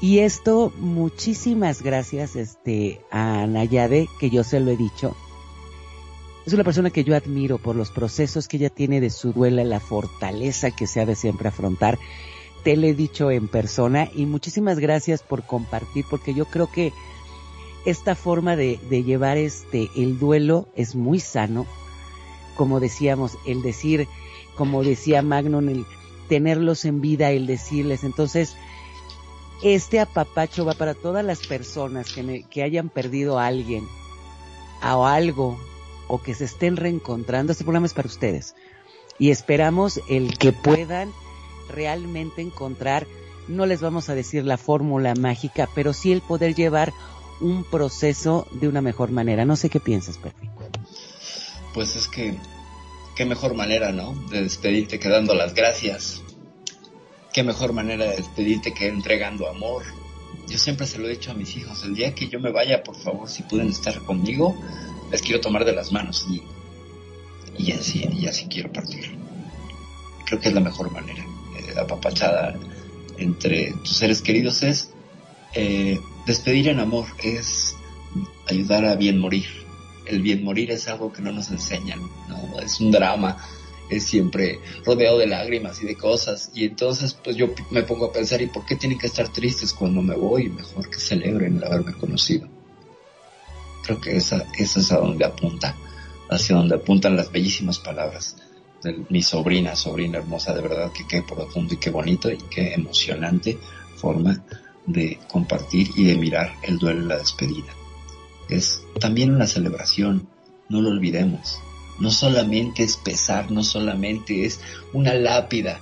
Speaker 2: Y esto, muchísimas gracias este, a Nayade, que yo se lo he dicho, es una persona que yo admiro por los procesos que ella tiene de su duela, la fortaleza que se ha de siempre afrontar. Te lo he dicho en persona y muchísimas gracias por compartir porque yo creo que esta forma de, de llevar este el duelo es muy sano. Como decíamos, el decir, como decía Magnum, el tenerlos en vida, el decirles. Entonces, este apapacho va para todas las personas que, me- que hayan perdido a alguien o algo o que se estén reencontrando. Este programa es para ustedes. Y esperamos el que puedan realmente encontrar, no les vamos a decir la fórmula mágica, pero sí el poder llevar un proceso de una mejor manera. No sé qué piensas, Perfi.
Speaker 4: Pues es que, qué mejor manera, ¿no? De despedirte que dando las gracias. Qué mejor manera de despedirte que entregando amor. Yo siempre se lo he dicho a mis hijos, el día que yo me vaya, por favor, si pueden estar conmigo, les quiero tomar de las manos y, y así, y así quiero partir. Creo que es la mejor manera. Eh, la papachada entre tus seres queridos es eh, despedir en amor, es ayudar a bien morir. El bien morir es algo que no nos enseñan, ¿no? Es un drama, es siempre rodeado de lágrimas y de cosas. Y entonces, pues yo me pongo a pensar, ¿y por qué tienen que estar tristes cuando me voy? Mejor que celebren el haberme conocido. Creo que esa, es a donde apunta, hacia donde apuntan las bellísimas palabras de mi sobrina, sobrina hermosa, de verdad que qué profundo y qué bonito y qué emocionante forma de compartir y de mirar el duelo y la despedida. Es también una celebración, no lo olvidemos. No solamente es pesar, no solamente es una lápida,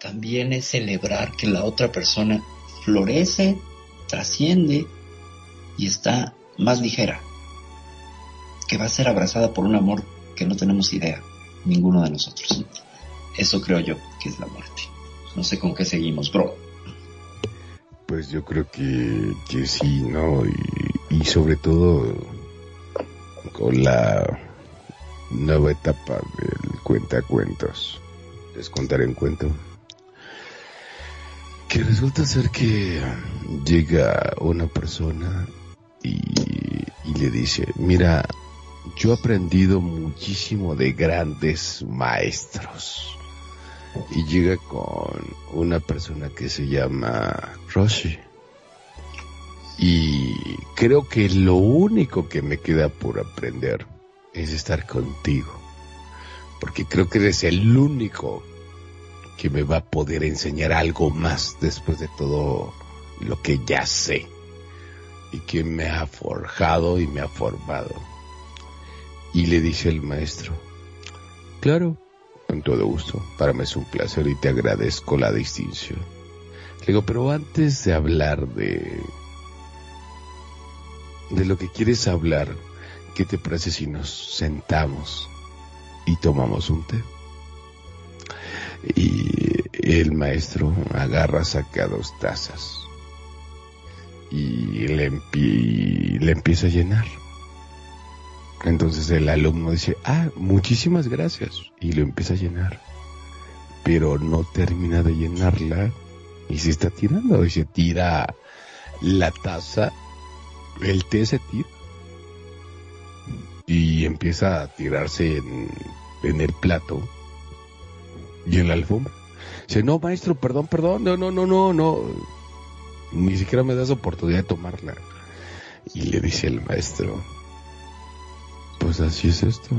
Speaker 4: también es celebrar que la otra persona florece, trasciende y está más ligera, que va a ser abrazada por un amor que no tenemos idea, ninguno de nosotros. Eso creo yo que es la muerte. No sé con qué seguimos, bro.
Speaker 3: Pues yo creo que, que sí, ¿no? Y, sobre todo con la nueva etapa del cuenta cuentos. Les contaré un cuento. Que resulta ser que llega una persona y le dice, mira, yo he aprendido muchísimo de grandes maestros. Y llega con una persona que se llama Roshi. Y creo que lo único que me queda por aprender es estar contigo. Porque creo que eres el único que me va a poder enseñar algo más después de todo lo que ya sé. Y que me ha forjado y me ha formado. Y le dice el maestro, claro, con todo gusto, para mí es un placer y te agradezco la distinción. Le digo, pero antes de hablar de, de lo que quieres hablar, ¿qué te parece si nos sentamos y tomamos un té? Y el maestro agarra, saca dos tazas y le, empie- le empieza a llenar. Entonces el alumno dice, ah, muchísimas gracias. Y lo empieza a llenar. Pero no termina de llenarla y se está tirando. Y se tira la taza, el té se tira. Y empieza a tirarse en, el plato y en la alfombra. Dice, no, maestro, perdón, perdón, no, no, no, no, no. Ni siquiera me das oportunidad de tomarla. Y le dice el maestro, pues así es esto.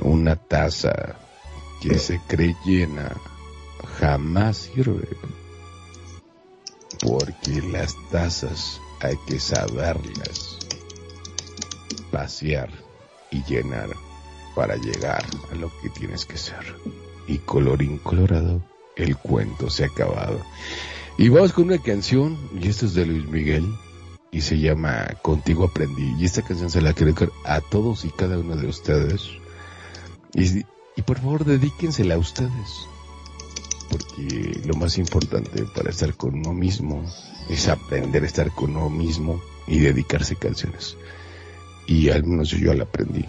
Speaker 3: Una taza que se cree llena jamás sirve. Porque las tazas hay que saberlas vaciar y llenar para llegar a lo que tienes que ser. Y colorín colorado, el cuento se ha acabado. Y vamos con una canción, y esto es de Luis Miguel, y se llama Contigo Aprendí. Y esta canción se la quiero a todos y cada uno de ustedes. Y, por favor dedíquensela a ustedes. Porque lo más importante para estar con uno mismo es aprender a estar con uno mismo y dedicarse canciones. Y al menos yo la aprendí.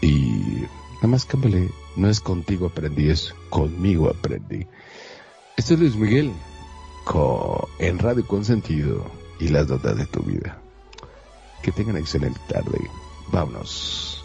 Speaker 3: Y nada más cámbiale, no es contigo aprendí, es conmigo aprendí. Esto es Luis Miguel co- en Radio Consentido y las notas de tu vida. Que tengan excelente tarde. Vámonos.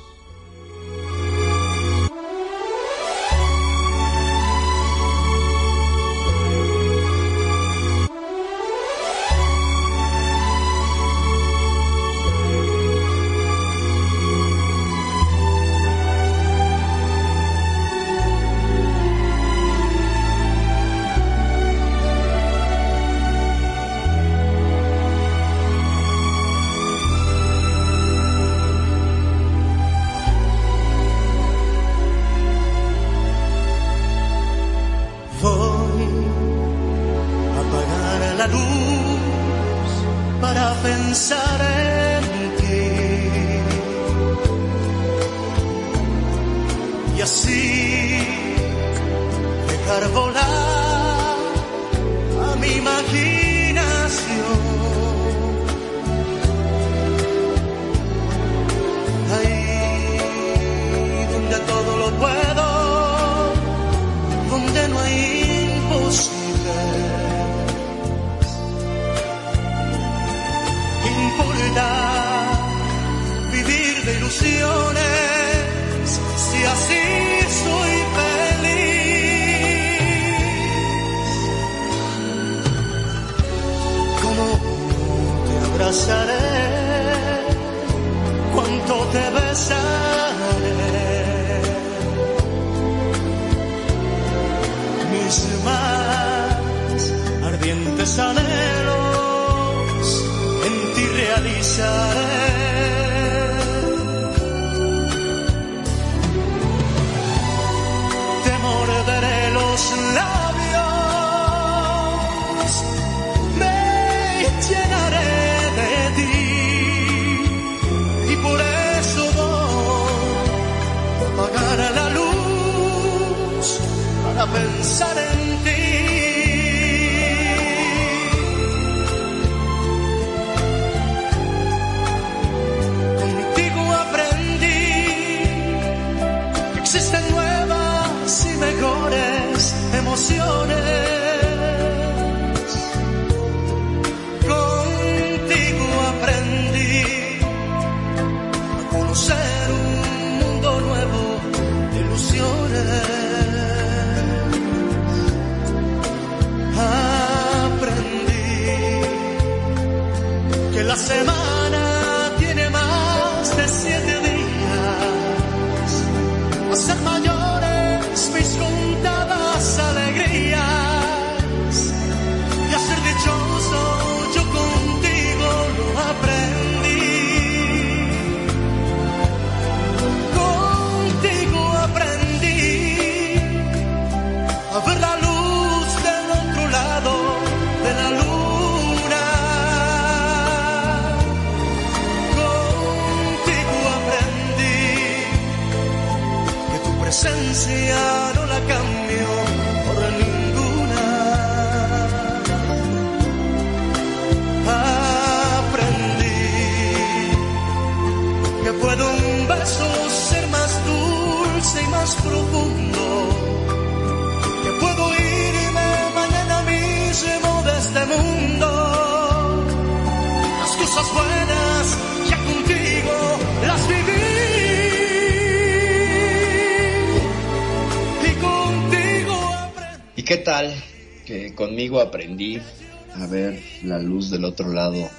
Speaker 9: Otro lado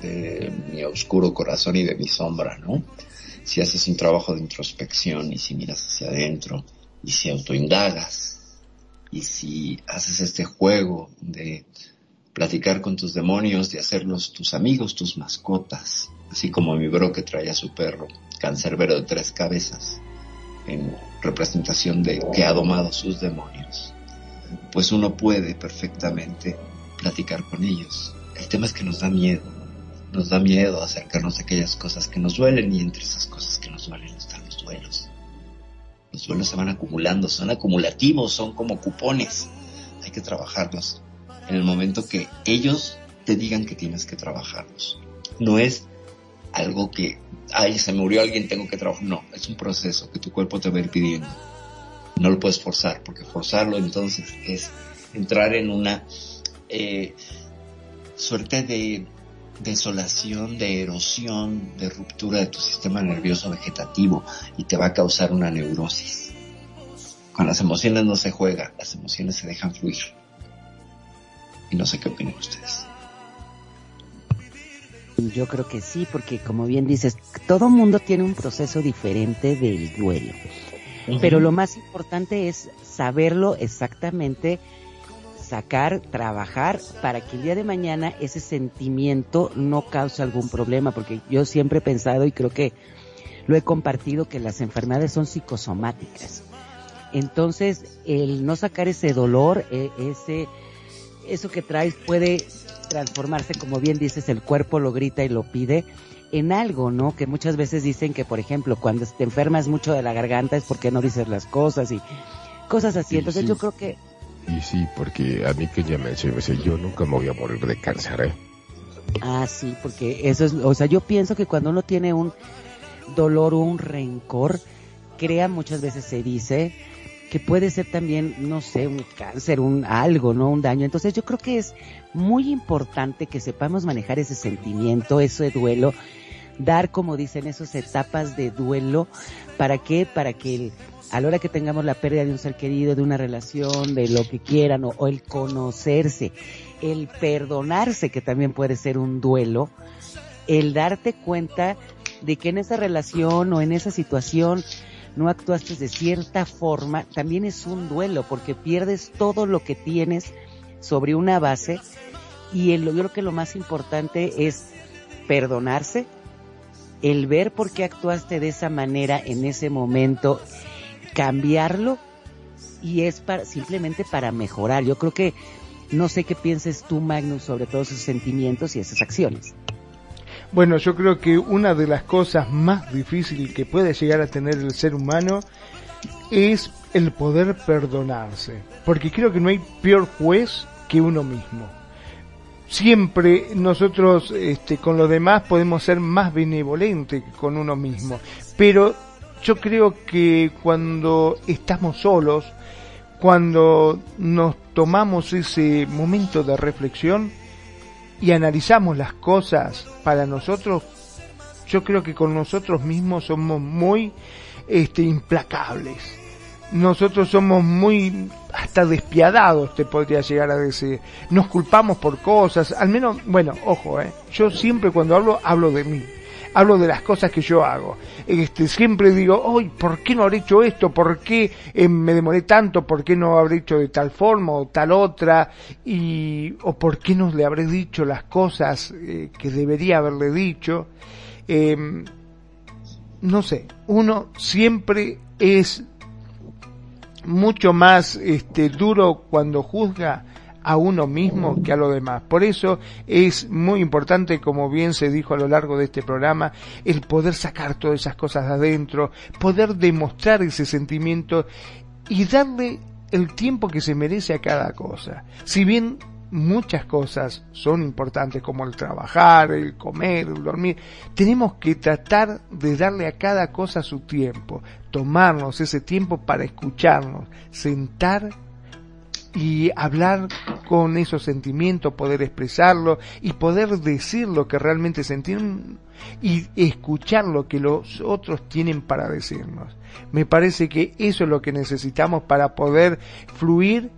Speaker 9: de
Speaker 4: mi oscuro corazón y de mi sombra, ¿no? Si haces un trabajo de introspección y si miras hacia adentro y si autoindagas y si haces este juego de platicar con tus demonios, de hacerlos tus amigos, tus mascotas, así como mi bro que trae a su perro, cancerbero de tres cabezas, en representación de que ha domado sus demonios, pues uno puede perfectamente platicar con ellos. El tema es que nos da miedo, nos da miedo acercarnos a aquellas cosas que nos duelen y entre esas cosas que nos duelen están los duelos. Los duelos se van acumulando, son acumulativos, son como cupones. Hay que trabajarlos en el momento que ellos te digan que tienes que trabajarlos. No es algo que, ay, se me murió alguien, tengo que trabajar. No, es un proceso que tu cuerpo te va a ir pidiendo. No lo puedes forzar, porque forzarlo entonces es entrar en una eh, suerte de desolación, de erosión, de ruptura de tu sistema nervioso vegetativo y te va a causar una neurosis. Con las emociones no se juega, las emociones se dejan fluir. Y no sé qué opinan ustedes.
Speaker 2: Yo creo que sí, porque como bien dices, todo mundo tiene un proceso diferente del duelo. Pero lo más importante es saberlo exactamente, sacar, trabajar, para que el día de mañana ese sentimiento no cause algún problema, porque yo siempre he pensado y creo que lo he compartido que las enfermedades son psicosomáticas. Entonces, el no sacar ese dolor, eh, ese, eso que traes puede transformarse, como bien dices, el cuerpo lo grita y lo pide en algo, ¿no? Que muchas veces dicen que, por ejemplo, cuando te enfermas mucho de la garganta es porque no dices las cosas y cosas así.
Speaker 3: Sí,
Speaker 2: Entonces yo creo que
Speaker 3: Y sí, porque a mí que ya me decía, yo nunca me voy a morir de cáncer, ¿eh?
Speaker 2: Ah, sí, porque eso es, o sea, yo pienso que cuando uno tiene un dolor o un rencor, crea muchas veces se dice que puede ser también, no sé, un cáncer, un algo, ¿no? Un daño. Entonces yo creo que es muy importante que sepamos manejar ese sentimiento, ese duelo, dar, como dicen, esas etapas de duelo. ¿Para qué? Para que el- a la hora que tengamos la pérdida de un ser querido, de una relación, de lo que quieran, o, o el conocerse, el perdonarse, que también puede ser un duelo, el darte cuenta de que en esa relación o en esa situación no actuaste de cierta forma, también es un duelo, porque pierdes todo lo que tienes sobre una base y el, yo creo que lo más importante es perdonarse, el ver por qué actuaste de esa manera en ese momento, cambiarlo y es para, simplemente para mejorar. Yo creo que no sé qué pienses tú, Magnus, sobre todos esos sentimientos y esas acciones.
Speaker 5: Bueno, yo creo que una de las cosas más difíciles que puede llegar a tener el ser humano es el poder perdonarse. Porque creo que no hay peor juez que uno mismo. Siempre nosotros este, con los demás podemos ser más benevolentes que con uno mismo. Pero yo creo que cuando estamos solos, cuando nos tomamos ese momento de reflexión, y analizamos las cosas para nosotros, yo creo que con nosotros mismos somos muy este, implacables. nosotros somos muy hasta despiadados, te podría llegar a decir. Nos culpamos por cosas, al menos, bueno, ojo, eh, yo siempre cuando hablo, hablo de mí. Hablo de las cosas que yo hago. Este, siempre digo, hoy, ¿por qué no habré hecho esto? ¿Por qué eh, me demoré tanto? ¿Por qué no habré hecho de tal forma o tal otra? Y, o por qué no le habré dicho las cosas eh, que debería haberle dicho. Em, no sé, uno siempre es mucho más este, duro cuando juzga a uno mismo que a los demás. Por eso es muy importante, como bien se dijo a lo largo de este programa, el poder sacar todas esas cosas de adentro, poder demostrar ese sentimiento y darle el tiempo que se merece a cada cosa. Si bien muchas cosas son importantes como el trabajar, el comer, el dormir, tenemos que tratar de darle a cada cosa su tiempo, tomarnos ese tiempo para escucharnos, sentar y hablar con esos sentimientos, poder expresarlo y poder decir lo que realmente sentimos y escuchar lo que los otros tienen para decirnos. Me parece que eso es lo que necesitamos para poder fluir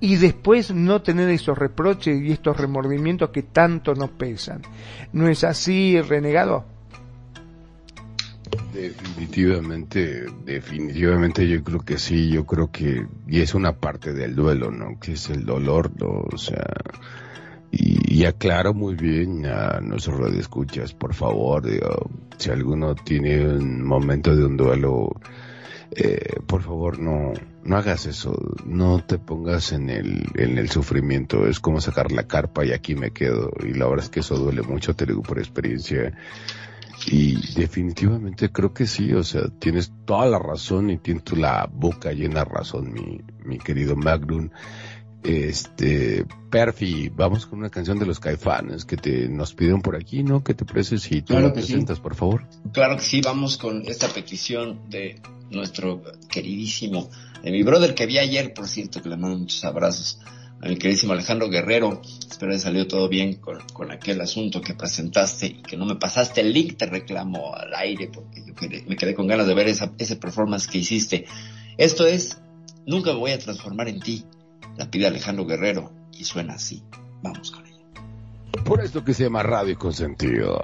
Speaker 5: y después no tener esos reproches y estos remordimientos que tanto nos pesan. ¿No es así, renegado?
Speaker 3: Definitivamente, definitivamente yo creo que sí, yo creo que, y es una parte del duelo, ¿no? Que es el dolor, ¿no? O sea, y, aclaro muy bien a nuestros radioescuchas, por favor, digo, si alguno tiene un momento de un duelo, eh, por favor no, no hagas eso, no te pongas en el, en el sufrimiento, es como sacar la carpa y aquí me quedo, y la verdad es que eso duele mucho, te digo por experiencia, y definitivamente creo que sí, o sea, tienes toda la razón y tienes la boca llena de razón, mi, mi querido Magnum. Este, Perfi, vamos con una canción de los caifanes que te nos pidieron por aquí, ¿no? ¿Qué te parece si tú
Speaker 4: Claro
Speaker 3: la
Speaker 4: que sí.
Speaker 3: presentas, por favor?
Speaker 4: Claro que sí, vamos con esta petición de nuestro queridísimo, de mi brother que vi ayer, por cierto, que le mando muchos abrazos, a mi queridísimo Alejandro Guerrero. Espero que salió todo bien con, aquel asunto que presentaste y que no me pasaste el link, te reclamo al aire porque yo me quedé con ganas de ver esa, ese performance que hiciste. Esto es Nunca me voy a transformar en ti, la pide Alejandro Guerrero y suena así. Vamos con ella.
Speaker 3: Por esto que se llama Radio Consentido.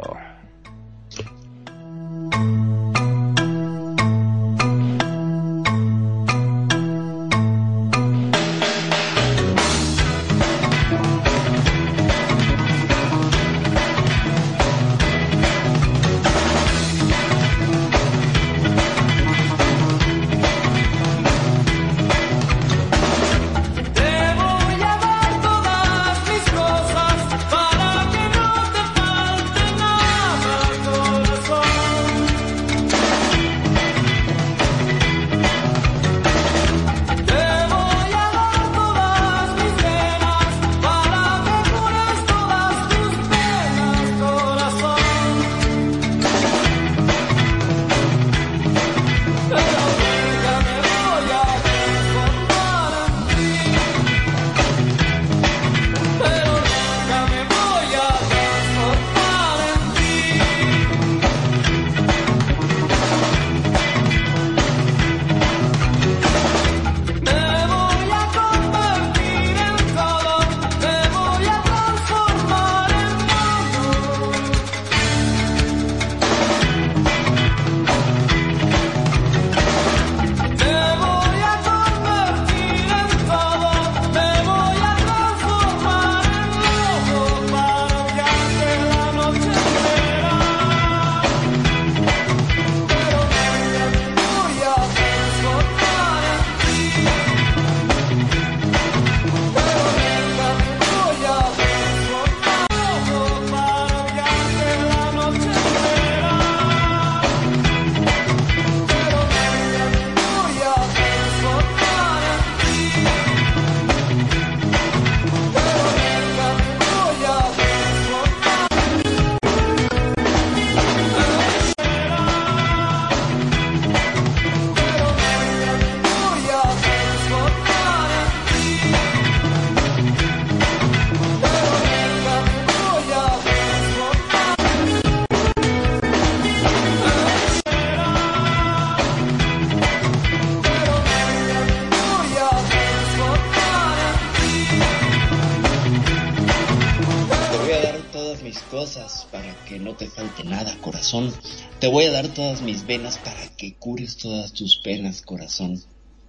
Speaker 11: Todas mis
Speaker 4: venas para que cures todas tus penas, corazón.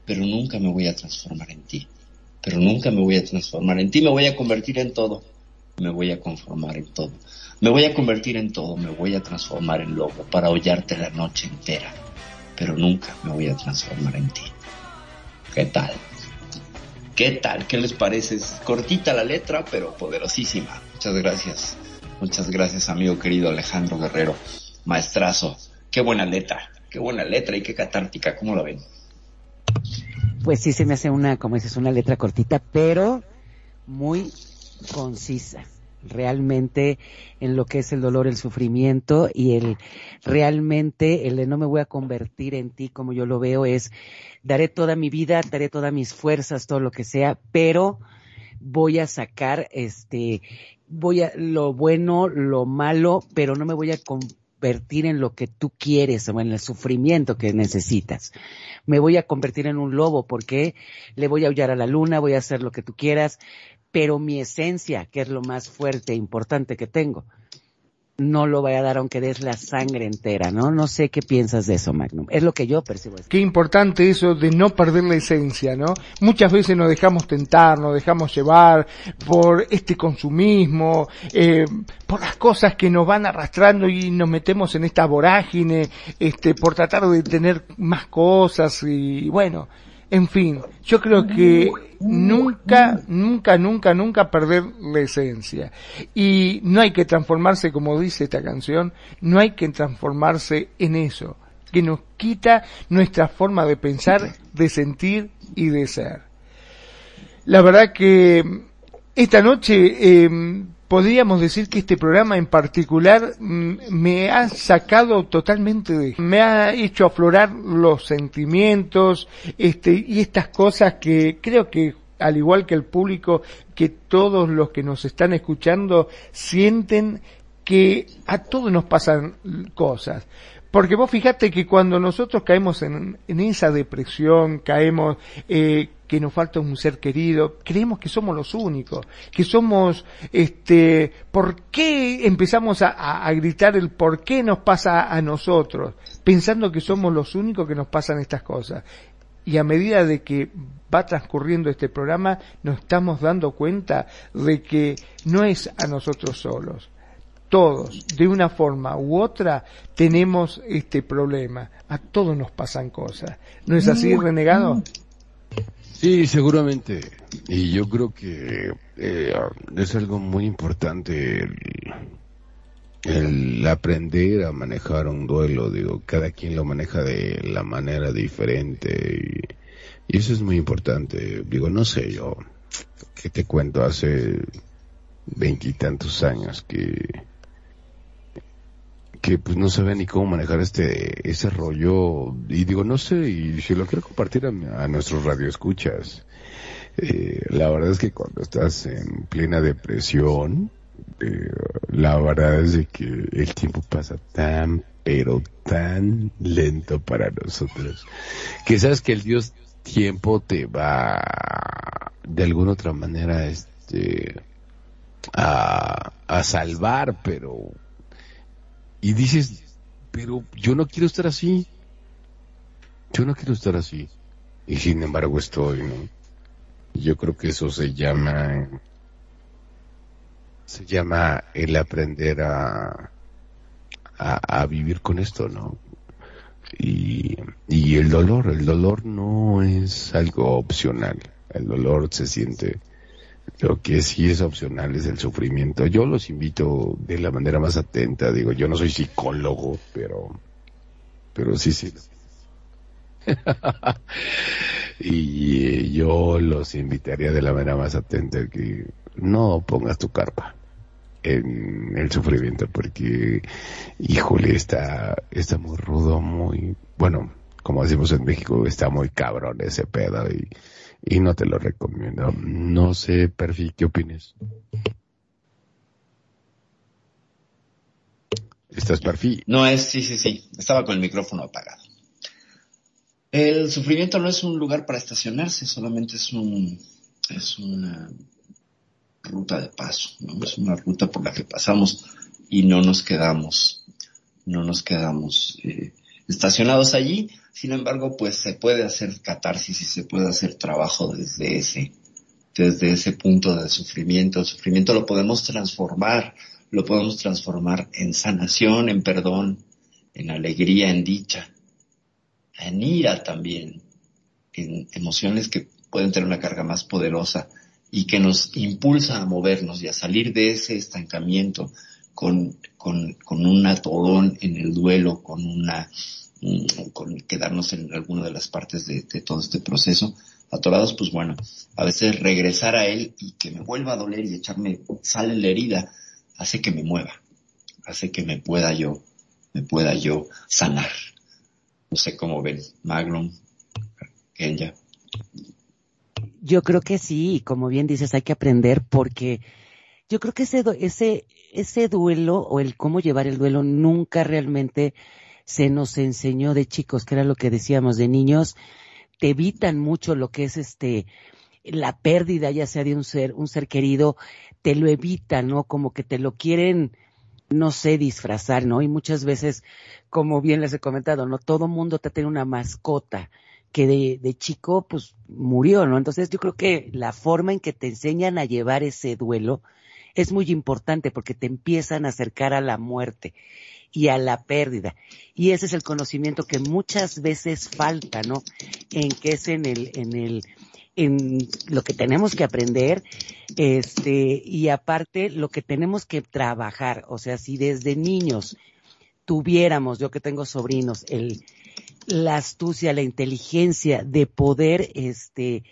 Speaker 4: Pero nunca me voy a transformar en ti. Pero nunca me voy a transformar en ti. Me voy a convertir en todo. Me voy a conformar en todo. Me voy a convertir en todo. Me voy a transformar en lobo para hollarte la noche entera. Pero nunca me voy a transformar en ti. ¿Qué tal? ¿Qué tal? ¿Qué les parece? Cortita la letra, pero poderosísima. Muchas gracias. Muchas gracias, amigo querido Alejandro Guerrero. Maestrazo. Qué buena letra. Qué buena letra y qué catártica. ¿Cómo la ven?
Speaker 2: Pues sí se me hace una, como dices, una letra cortita, pero muy concisa. Realmente en lo que es el dolor, el sufrimiento y el realmente el de no me voy a convertir en ti como yo lo veo es daré toda mi vida, daré todas mis fuerzas, todo lo que sea, pero voy a sacar este voy a lo bueno, lo malo, pero no me voy a convertir en lo que tú quieres o en el sufrimiento que necesitas. Me voy a convertir en un lobo porque le voy a aullar a la luna, voy a hacer lo que tú quieras, pero mi esencia, que es lo más fuerte e importante que tengo, no lo voy a dar aunque des la sangre entera, ¿no? No sé qué piensas de eso, Magnum. Es lo que yo percibo.
Speaker 5: Qué importante eso de no perder la esencia, ¿no? Muchas veces nos dejamos tentar, nos dejamos llevar por este consumismo, eh, por las cosas que nos van arrastrando y nos metemos en esta vorágine, este, por tratar de tener más cosas y bueno, en fin, yo creo que nunca, nunca, nunca, nunca perder la esencia. Y no hay que transformarse, como dice esta canción, no hay que transformarse en eso, que nos quita nuestra forma de pensar, de sentir y de ser. La verdad que esta noche eh, podríamos decir que este programa en particular mm, me ha sacado totalmente de, me ha hecho aflorar los sentimientos, este, y estas cosas que creo que al igual que el público, que todos los que nos están escuchando sienten que a todos nos pasan cosas. Porque vos fijate que cuando nosotros caemos en, en esa depresión, caemos eh, que nos falta un ser querido, creemos que somos los únicos, que somos, este, ¿por qué empezamos a, a, a gritar el por qué nos pasa a nosotros? Pensando que somos los únicos que nos pasan estas cosas. Y a medida de que va transcurriendo este programa, nos estamos dando cuenta de que no es a nosotros solos. Todos, de una forma u otra, tenemos este problema. A todos nos pasan cosas. ¿No es así, renegado?
Speaker 3: Sí, seguramente. Y yo creo que eh, es algo muy importante el, aprender a manejar un duelo. Digo, cada quien lo maneja de la manera diferente y, y eso es muy importante. Digo, no sé, yo, ¿qué te cuento? Hace veintitantos años que que pues no sabía ni cómo manejar este ese rollo. Y digo no sé y si lo quiero compartir a, a nuestros radioescuchas eh, la verdad es que cuando estás en plena depresión eh, la verdad es de que el tiempo pasa tan pero tan lento para nosotros que sabes que el Dios tiempo te va de alguna otra manera este a, a salvar pero y dices, pero yo no quiero estar así. Yo no quiero estar así. Y sin embargo estoy, ¿no? Yo creo que eso se llama, se llama el aprender a, a, vivir con esto, ¿no? Y, y el dolor, el dolor no es algo opcional. El dolor se siente, lo que sí es opcional es el sufrimiento. Yo los invito de la manera más atenta. Digo, yo no soy psicólogo, pero, pero sí, sí. [laughs] y eh, yo los invitaría de la manera más atenta que no pongas tu carpa en el sufrimiento porque, híjole, está, está muy rudo, muy, bueno, como decimos en México, está muy cabrón ese pedo y, y no te lo recomiendo. No sé, Perfi, ¿qué opinas? ¿Estás Perfi?
Speaker 4: No es, sí, sí, sí. Estaba con el micrófono apagado. El sufrimiento no es un lugar para estacionarse, solamente es un, es una, ruta de paso, ¿no? Es una ruta por la que pasamos y no nos quedamos, no nos quedamos eh, estacionados allí. Sin embargo, pues se puede hacer catarsis y se puede hacer trabajo desde ese, desde ese punto de sufrimiento. El sufrimiento lo podemos transformar, lo podemos transformar en sanación, en perdón, en alegría, en dicha, en ira también, en emociones que pueden tener una carga más poderosa y que nos impulsa a movernos y a salir de ese estancamiento con, con, con un atodón en el duelo, con una, mm, con quedarnos en alguna de las partes de, todo este proceso atorados, pues bueno, a veces regresar a él y que me vuelva a doler y echarme sal en la herida hace que me mueva, hace que me pueda yo, me pueda yo sanar. No sé cómo ven, Magnum, Kenya.
Speaker 2: Yo creo que sí, como bien dices, hay que aprender porque yo creo que ese, ese, ese duelo o el cómo llevar el duelo nunca realmente se nos enseñó de chicos, que era lo que decíamos de niños, te evitan mucho lo que es este, la pérdida ya sea de un ser, un ser querido, te lo evitan, ¿no? Como que te lo quieren, no sé, disfrazar, ¿no? Y muchas veces, como bien les he comentado, ¿no? Todo mundo te tiene una mascota que de, de chico, pues, murió, ¿no? Entonces yo creo que la forma en que te enseñan a llevar ese duelo es muy importante porque te empiezan a acercar a la muerte y a la pérdida. Y ese es el conocimiento que muchas veces falta, ¿no? En que es en el, en el, en lo que tenemos que aprender, este, y aparte lo que tenemos que trabajar. O sea, si desde niños tuviéramos, yo que tengo sobrinos, el, la astucia, la inteligencia de poder, este,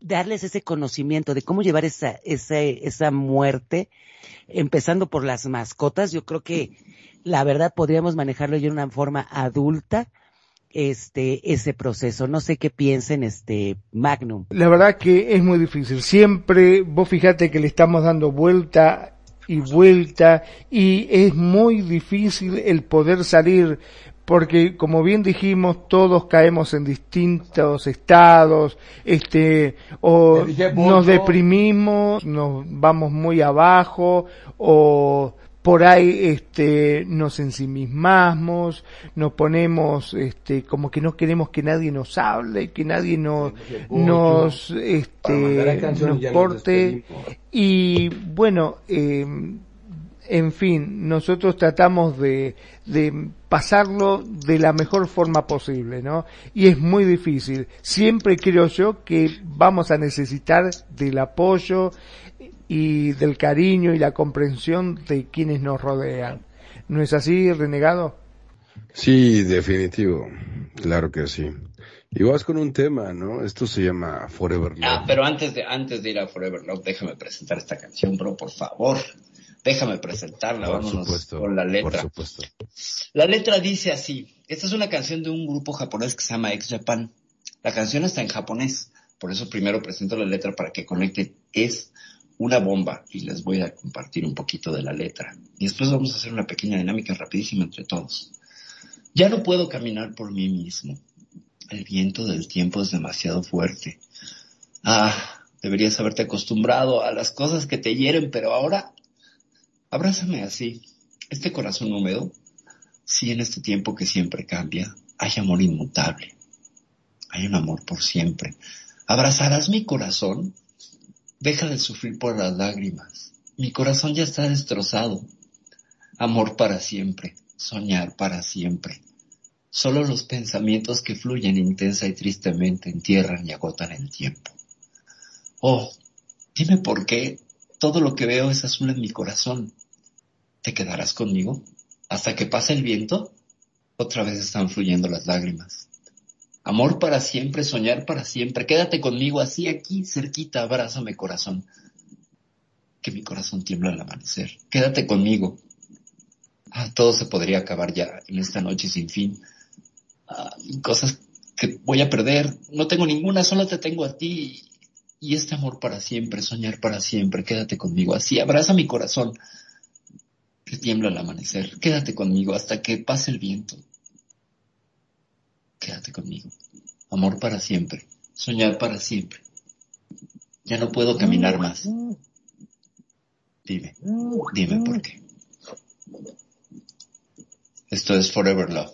Speaker 2: darles ese conocimiento de cómo llevar esa, esa, esa muerte, empezando por las mascotas, yo creo que la verdad podríamos manejarlo de una forma adulta, este, ese proceso. No sé qué piensen, este, Magnum.
Speaker 5: La verdad que es muy difícil. Siempre, vos fijate que le estamos dando vuelta y vuelta y es muy difícil el poder salir porque como bien dijimos todos caemos en distintos estados este o nos deprimimos nos vamos muy abajo o por ahí este nos ensimismamos nos ponemos este como que no queremos que nadie nos hable que nadie nos este nos
Speaker 3: ya nos
Speaker 5: porte y bueno eh, en fin, nosotros tratamos de, de pasarlo de la mejor forma posible, ¿no? Y es muy difícil. Siempre creo yo que vamos a necesitar del apoyo y del cariño y la comprensión de quienes nos rodean. ¿No es así, renegado?
Speaker 3: Sí, definitivo. Claro que sí. Y vas con un tema, ¿no? Esto se llama Forever Love.
Speaker 4: Ah, pero antes de, antes de ir a Forever Love, déjame presentar esta canción, bro, por favor. Déjame presentarla,
Speaker 3: por
Speaker 4: vámonos
Speaker 3: supuesto.
Speaker 4: con la letra.
Speaker 3: Por supuesto.
Speaker 4: La letra dice así. Esta es una canción de un grupo japonés que se llama Ex Japan. La canción está en japonés. Por eso primero presento la letra para que conecten. Es una bomba y les voy a compartir un poquito de la letra. Y después vamos a hacer una pequeña dinámica rapidísima entre todos. Ya no puedo caminar por mí mismo. El viento del tiempo es demasiado fuerte. Ah, deberías haberte acostumbrado a las cosas que te hieren, pero ahora abrázame así. Este corazón húmedo si en este tiempo que siempre cambia hay amor inmutable, hay un amor por siempre. ¿Abrazarás mi corazón? Deja de sufrir por las lágrimas. Mi corazón ya está destrozado. Amor para siempre, soñar para siempre. Solo los pensamientos que fluyen intensa y tristemente entierran y agotan el tiempo. Oh, dime por qué todo lo que veo es azul en mi corazón. ¿Te quedarás conmigo? hasta que pase el viento, otra vez están fluyendo las lágrimas. Amor para siempre, soñar para siempre. Quédate conmigo así aquí, cerquita, abrázame corazón. Que mi corazón tiembla al amanecer. Quédate conmigo. Ah, todo se podría acabar ya en esta noche sin fin. Ah, cosas que voy a perder. No tengo ninguna, solo te tengo a ti. Y este amor para siempre, soñar para siempre. Quédate conmigo así, abraza mi corazón que tiembla al amanecer. Quédate conmigo hasta que pase el viento. Quédate conmigo. Amor para siempre. Soñar para siempre.
Speaker 8: Ya no puedo caminar más. Dime, dime por qué. Esto es Forever Love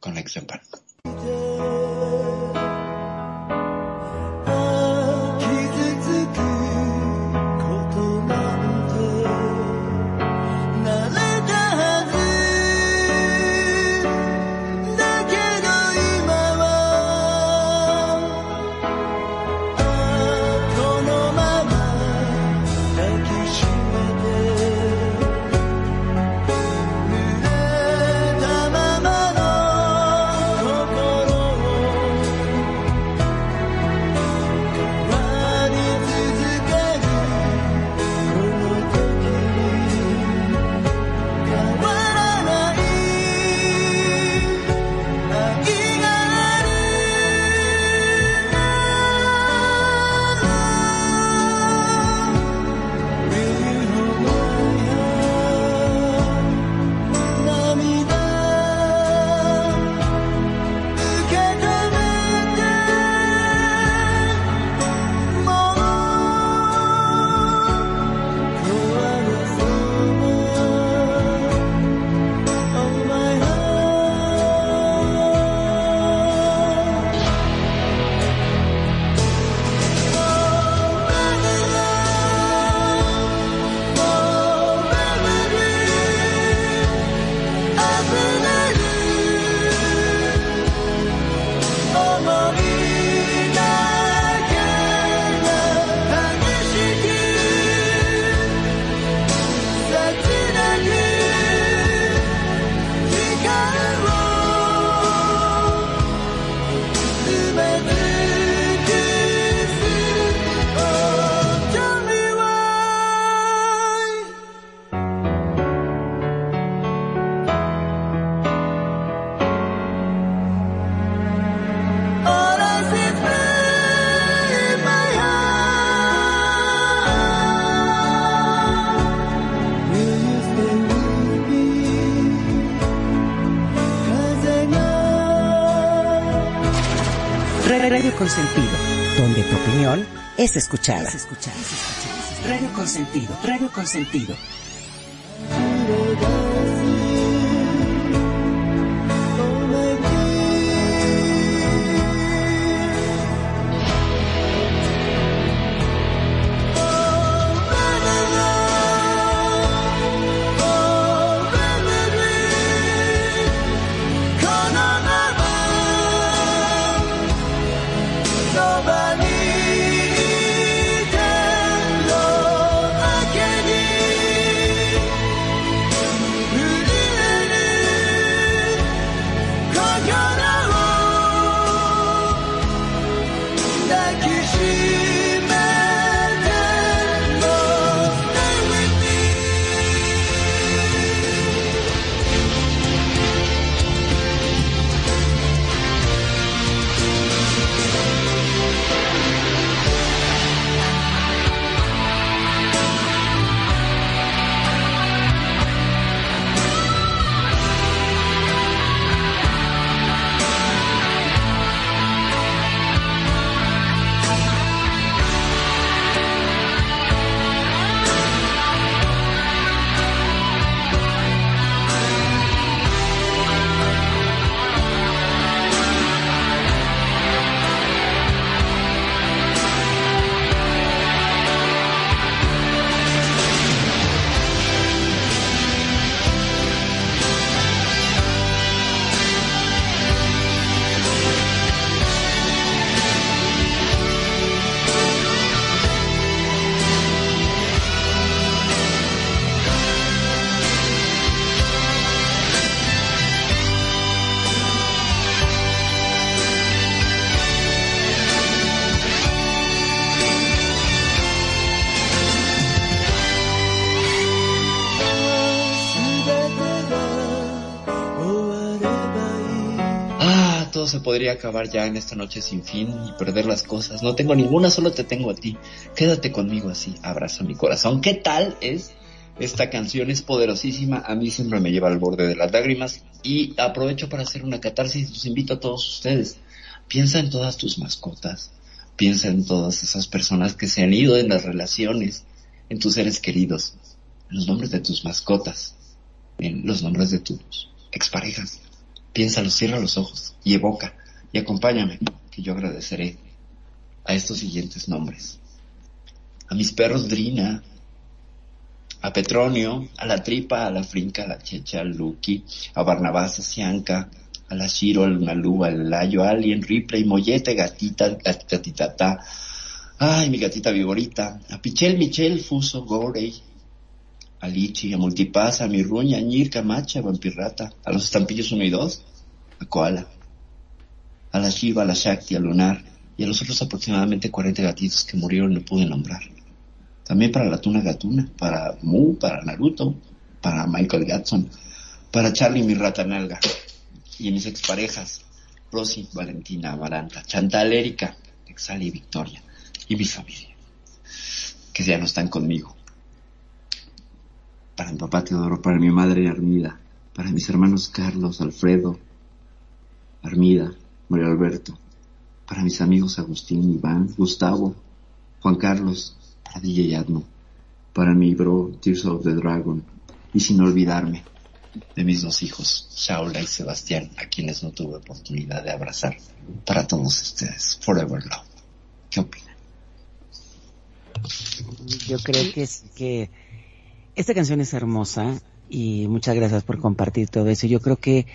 Speaker 8: con Ex Pan.
Speaker 2: Radio Consentido, donde tu opinión es escuchada. Radio Consentido, Radio Consentido.
Speaker 8: Se podría acabar ya en esta noche sin fin y perder las cosas. No tengo ninguna, solo te tengo a ti. Quédate conmigo así, abraza mi corazón. ¿Qué tal es? Esta canción es poderosísima, a mí siempre me lleva al borde de las lágrimas y aprovecho para hacer una catarsis. Los invito a todos ustedes. Piensa en todas tus mascotas.
Speaker 4: Piensa en todas esas personas que se han ido en las relaciones, en tus seres queridos, en los nombres de tus mascotas, en los nombres de tus exparejas. Piénsalo, cierra los ojos y evoca y acompáñame, que yo agradeceré a estos siguientes nombres. A mis perros Drina, a Petronio, a la Tripa, a la Frinca, a la Checha, al Lucky, a Barnabás, a Cianca, a la Shiro, al Nalú, al Layo, a Alien, Ripley, Mollete, Gatita, gat- Gatitata, ay, mi gatita Vigorita, a Pichel, Michel, Fuso, Gorey, a Lichi, a Multipass, a Mirruña, a Ñirca, Macha, a Vampirrata, a los estampillos 1 y 2, a Koala, a la Shiva, a la Shakti, a Lunar y a los otros aproximadamente 40 gatitos que murieron no pude nombrar. También para la Tuna Gatuna, para Mu, para Naruto, para Michael Gatson, para Charlie mi rata nalga y mis exparejas, Rosy, Valentina, Amaranta, Chantal, Erika, Exali y Victoria y mi familia, que ya no están conmigo. Para mi papá Teodoro, para mi madre Armida, para mis hermanos Carlos, Alfredo, Armida, Mario Alberto, para mis amigos Agustín, Iván, Gustavo, Juan Carlos, para DJ Admo, para mi bro Tears of the Dragon, y sin olvidarme de mis dos hijos, Shaula y Sebastián, a quienes no tuve oportunidad de abrazar. Para todos ustedes, Forever Love. ¿Qué opinan?
Speaker 2: Yo creo que que esta canción es hermosa y muchas gracias por compartir todo eso. Yo creo que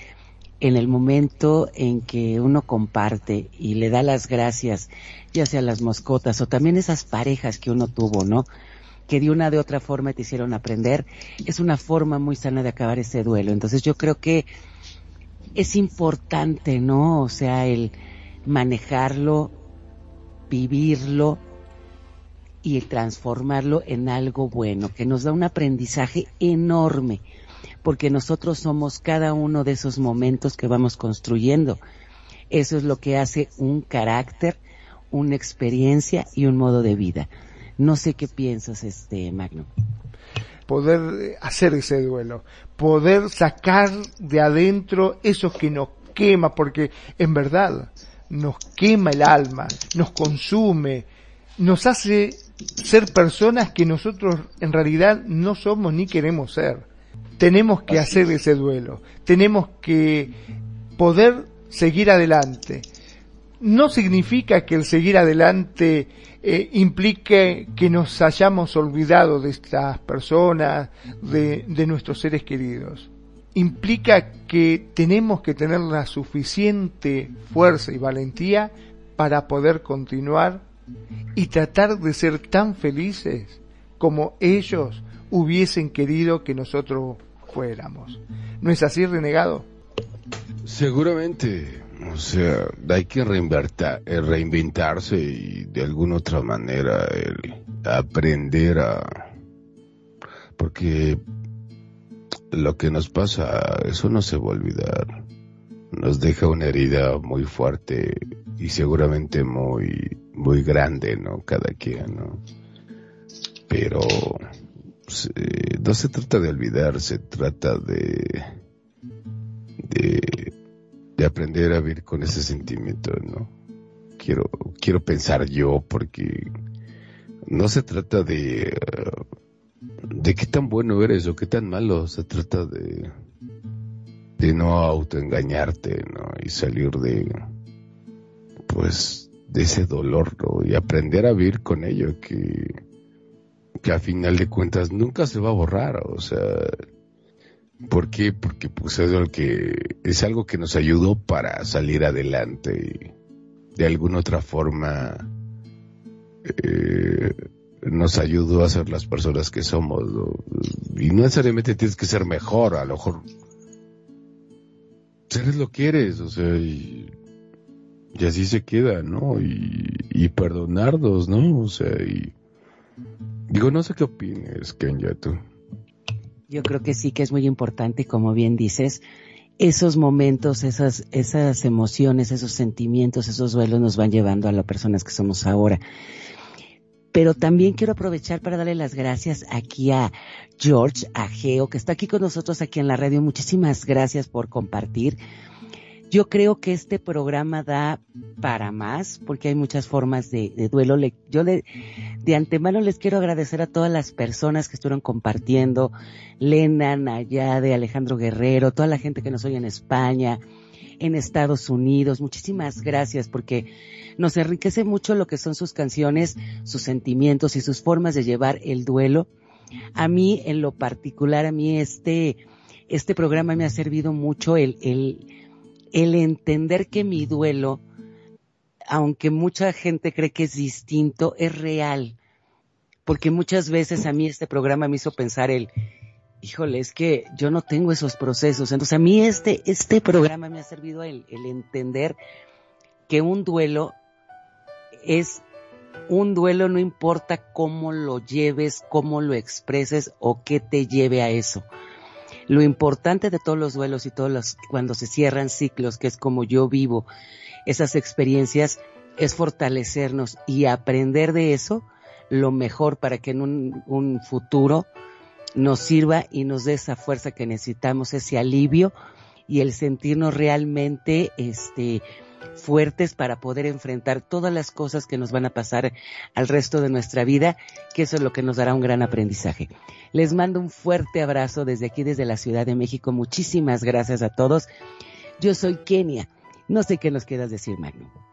Speaker 2: en el momento en que uno comparte y le da las gracias, ya sea a las mascotas o también esas parejas que uno tuvo, ¿no? Que de una de otra forma te hicieron aprender, es una forma muy sana de acabar ese duelo. Entonces yo creo que es importante, ¿no? O sea, el manejarlo, vivirlo y transformarlo en algo bueno, que nos da un aprendizaje enorme, porque nosotros somos cada uno de esos momentos que vamos construyendo. Eso es lo que hace un carácter, una experiencia y un modo de vida. No sé qué piensas, este Magno.
Speaker 5: poder hacer ese duelo, poder sacar de adentro eso que nos quema, porque en verdad nos quema el alma, nos consume, nos hace ser personas que nosotros en realidad no somos ni queremos ser. Tenemos que hacer ese duelo, tenemos que poder seguir adelante. No significa que el seguir adelante eh, implique que nos hayamos olvidado de estas personas, de, de nuestros seres queridos. Implica que tenemos que tener la suficiente fuerza y valentía para poder continuar y tratar de ser tan felices como ellos hubiesen querido que nosotros fuéramos. ¿No es así, renegado?
Speaker 3: Seguramente, o sea, hay que eh, reinventarse y de alguna otra manera el aprender a... Porque lo que nos pasa, eso no se va a olvidar. Nos deja una herida muy fuerte y seguramente muy, muy grande, ¿no? Cada quien, ¿no? Pero se- no se trata de olvidar, se trata de, de, de aprender a vivir con ese sentimiento, ¿no? Quiero, quiero pensar yo porque no se trata de, eh, de qué tan bueno eres o qué tan malo, se trata de, de no autoengañarte, ¿no? Y salir de, pues, de ese dolor. Y aprender a vivir con ello, que, que a final de cuentas nunca se va a borrar, o sea, ¿por qué? Porque pues es algo que, es algo que nos ayudó para salir adelante y de alguna otra forma eh, nos ayudó a ser las personas que somos. Y no necesariamente tienes que ser mejor, a lo mejor eres lo que eres, o sea, y, y así se queda, ¿no? Y, y perdonarnos, ¿no? O sea, y digo, no sé qué opines, Kenya, tú.
Speaker 2: Yo creo que sí que es muy importante, como bien dices, esos momentos, esas, esas emociones, esos sentimientos, esos duelos nos van llevando a las personas que somos ahora. Pero también quiero aprovechar para darle las gracias aquí a George, a Geo, que está aquí con nosotros aquí en la radio. Muchísimas gracias por compartir. Yo creo que este programa da para más, porque hay muchas formas de, duelo. Le- yo le, de antemano les quiero agradecer a todas las personas que estuvieron compartiendo, Lena, Nayade, Alejandro Guerrero, toda la gente que nos oye en España, en Estados Unidos. Muchísimas gracias porque nos enriquece mucho lo que son sus canciones, sus sentimientos y sus formas de llevar el duelo. A mí, en lo particular, a mí este, este programa me ha servido mucho el, el, el entender que mi duelo, aunque mucha gente cree que es distinto, es real. Porque muchas veces a mí este programa me hizo pensar el, híjole, es que yo no tengo esos procesos. Entonces a mí este, este programa me ha servido el, el entender que un duelo es un duelo no importa cómo lo lleves, cómo lo expreses o qué te lleve a eso. Lo importante de todos los duelos y todos los, cuando se cierran ciclos, que es como yo vivo esas experiencias, es fortalecernos y aprender de eso lo mejor para que en un, un futuro nos sirva y nos dé esa fuerza que necesitamos, ese alivio y el sentirnos realmente, este, fuertes para poder enfrentar todas las cosas que nos van a pasar al resto de nuestra vida, que eso es lo que nos dará un gran aprendizaje. Les mando un fuerte abrazo desde aquí, desde la Ciudad de México. Muchísimas gracias a todos. Yo soy Kenia. No sé qué nos quieras decir, Magno.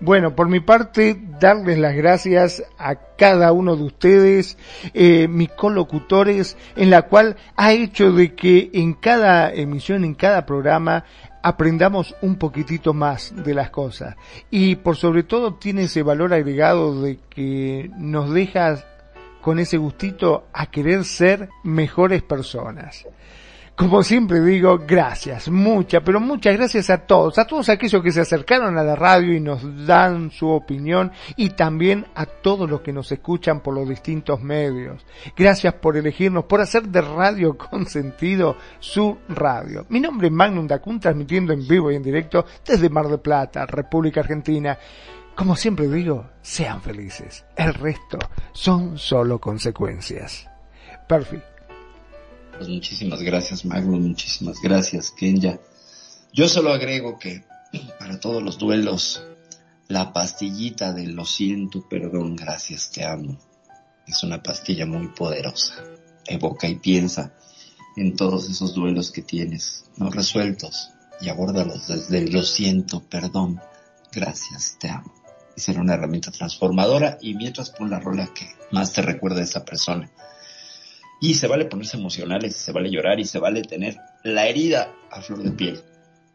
Speaker 5: Bueno, por mi parte, darles las gracias a cada uno de ustedes, eh, mis colocutores, en la cual ha hecho de que en cada emisión, en cada programa, aprendamos un poquitito más de las cosas. Y por sobre todo tiene ese valor agregado de que nos deja con ese gustito a querer ser mejores personas. Como siempre digo, gracias, muchas, pero muchas gracias a todos, a todos aquellos que se acercaron a la radio y nos dan su opinión y también a todos los que nos escuchan por los distintos medios. Gracias por elegirnos, por hacer de Radio [laughs] con sentido su radio. Mi nombre es Magnum Dacun, transmitiendo en vivo y en directo desde Mar del Plata, República Argentina. Como siempre digo, sean felices. El resto son solo consecuencias. Perfecto.
Speaker 4: Pues muchísimas gracias, Magnum, muchísimas gracias, Kenya. Yo solo agrego que para todos los duelos, la pastillita de lo siento, perdón, gracias, te amo, es una pastilla muy poderosa. Evoca y piensa en todos esos duelos que tienes, no resueltos, y abórdalos desde lo siento, perdón, gracias, te amo. Y será una herramienta transformadora y mientras pon la rola que más te recuerda a esa persona. Y se vale ponerse emocionales, se vale llorar y se vale tener la herida a flor de piel.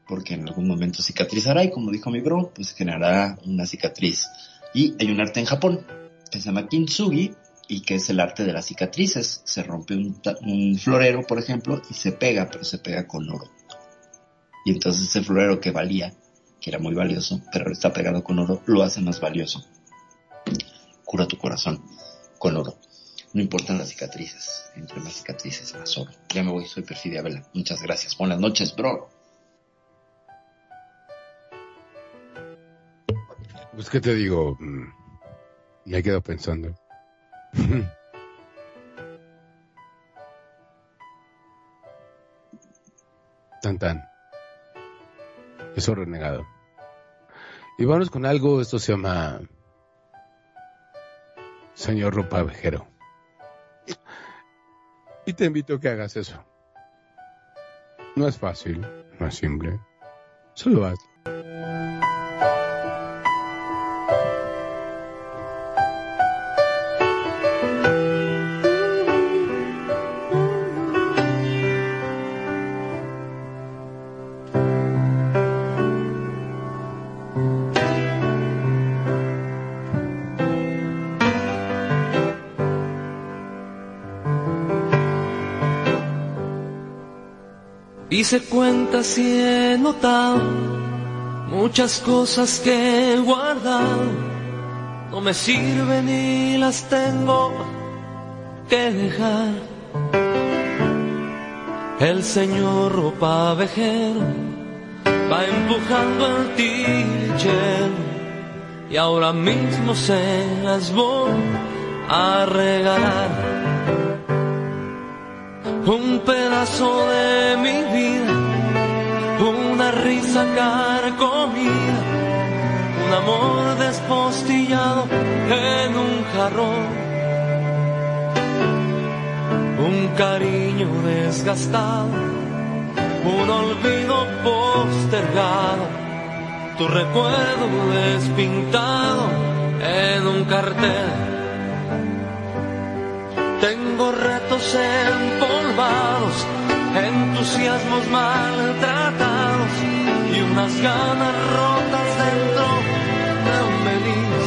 Speaker 4: Porque en algún momento cicatrizará y como dijo mi bro, pues generará una cicatriz. Y hay un arte en Japón que se llama kintsugi y que es el arte de las cicatrices. Se rompe un, un florero, por ejemplo, y se pega, pero se pega con oro. Y entonces ese florero que valía, que era muy valioso, pero está pegado con oro, lo hace más valioso. Cura tu corazón con oro. No importan las cicatrices. Entre más cicatrices, más oro. Ya me voy, soy Perfidia Vela. Muchas gracias. Buenas noches, bro.
Speaker 3: Pues, ¿qué te digo? Mm, Me he quedado pensando. [laughs] Tan tan. Eso renegado. Y vamos con algo, esto se llama Señor Ropa Vejero. Y te invito a que hagas eso. No es fácil, no es simple. Solo haz.
Speaker 6: Hice cuentas y he notado muchas cosas que he guardado. No me sirven y las tengo que dejar. El señor ropa vejero va empujando el teacher y ahora mismo se las voy a regalar un pedazo de mi vida, una risa carcomida, un amor despostillado en un jarrón. Un cariño desgastado, un olvido postergado, tu recuerdo despintado en un cartel. Tengo retos empolvados, entusiasmos maltratados y unas ganas rotas dentro de un melis.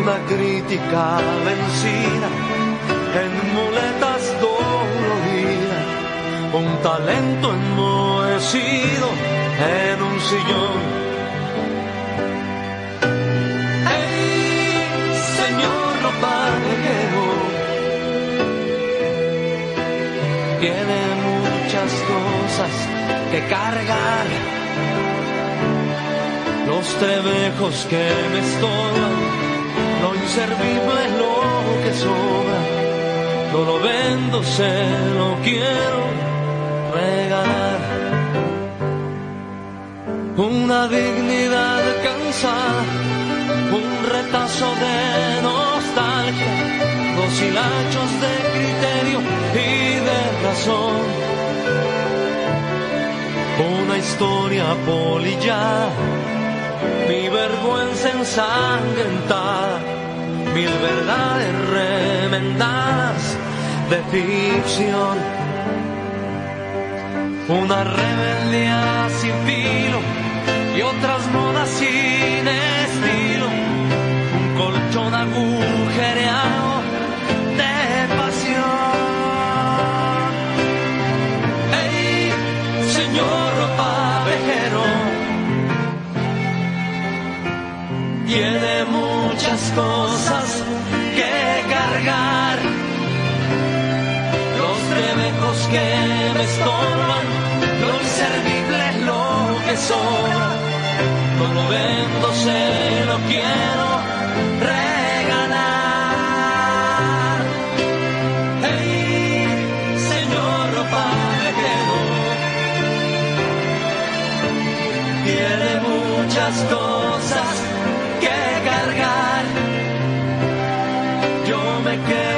Speaker 6: Una crítica vencida en muletas doloridas, un talento enmohecido en un sillón. Cosas que cargar, los trebejos que me estorban, lo inservible es lo que sobra, no lo vendo, se lo quiero regalar. Una dignidad cansada, un retazo de nostalgia, dos hilachos de criterio y de razón. Una historia polillada, mi vergüenza ensangrentada, mil verdades remendadas de ficción. Una rebeldía sin filo y otras modas sin cosas que cargar. Los trebejos que me estorban, lo inservible es lo que sobra. No lo vendo, se lo quiero regalar. ¡Hey, señor ropavejero! Tiene muchas cosas me quedo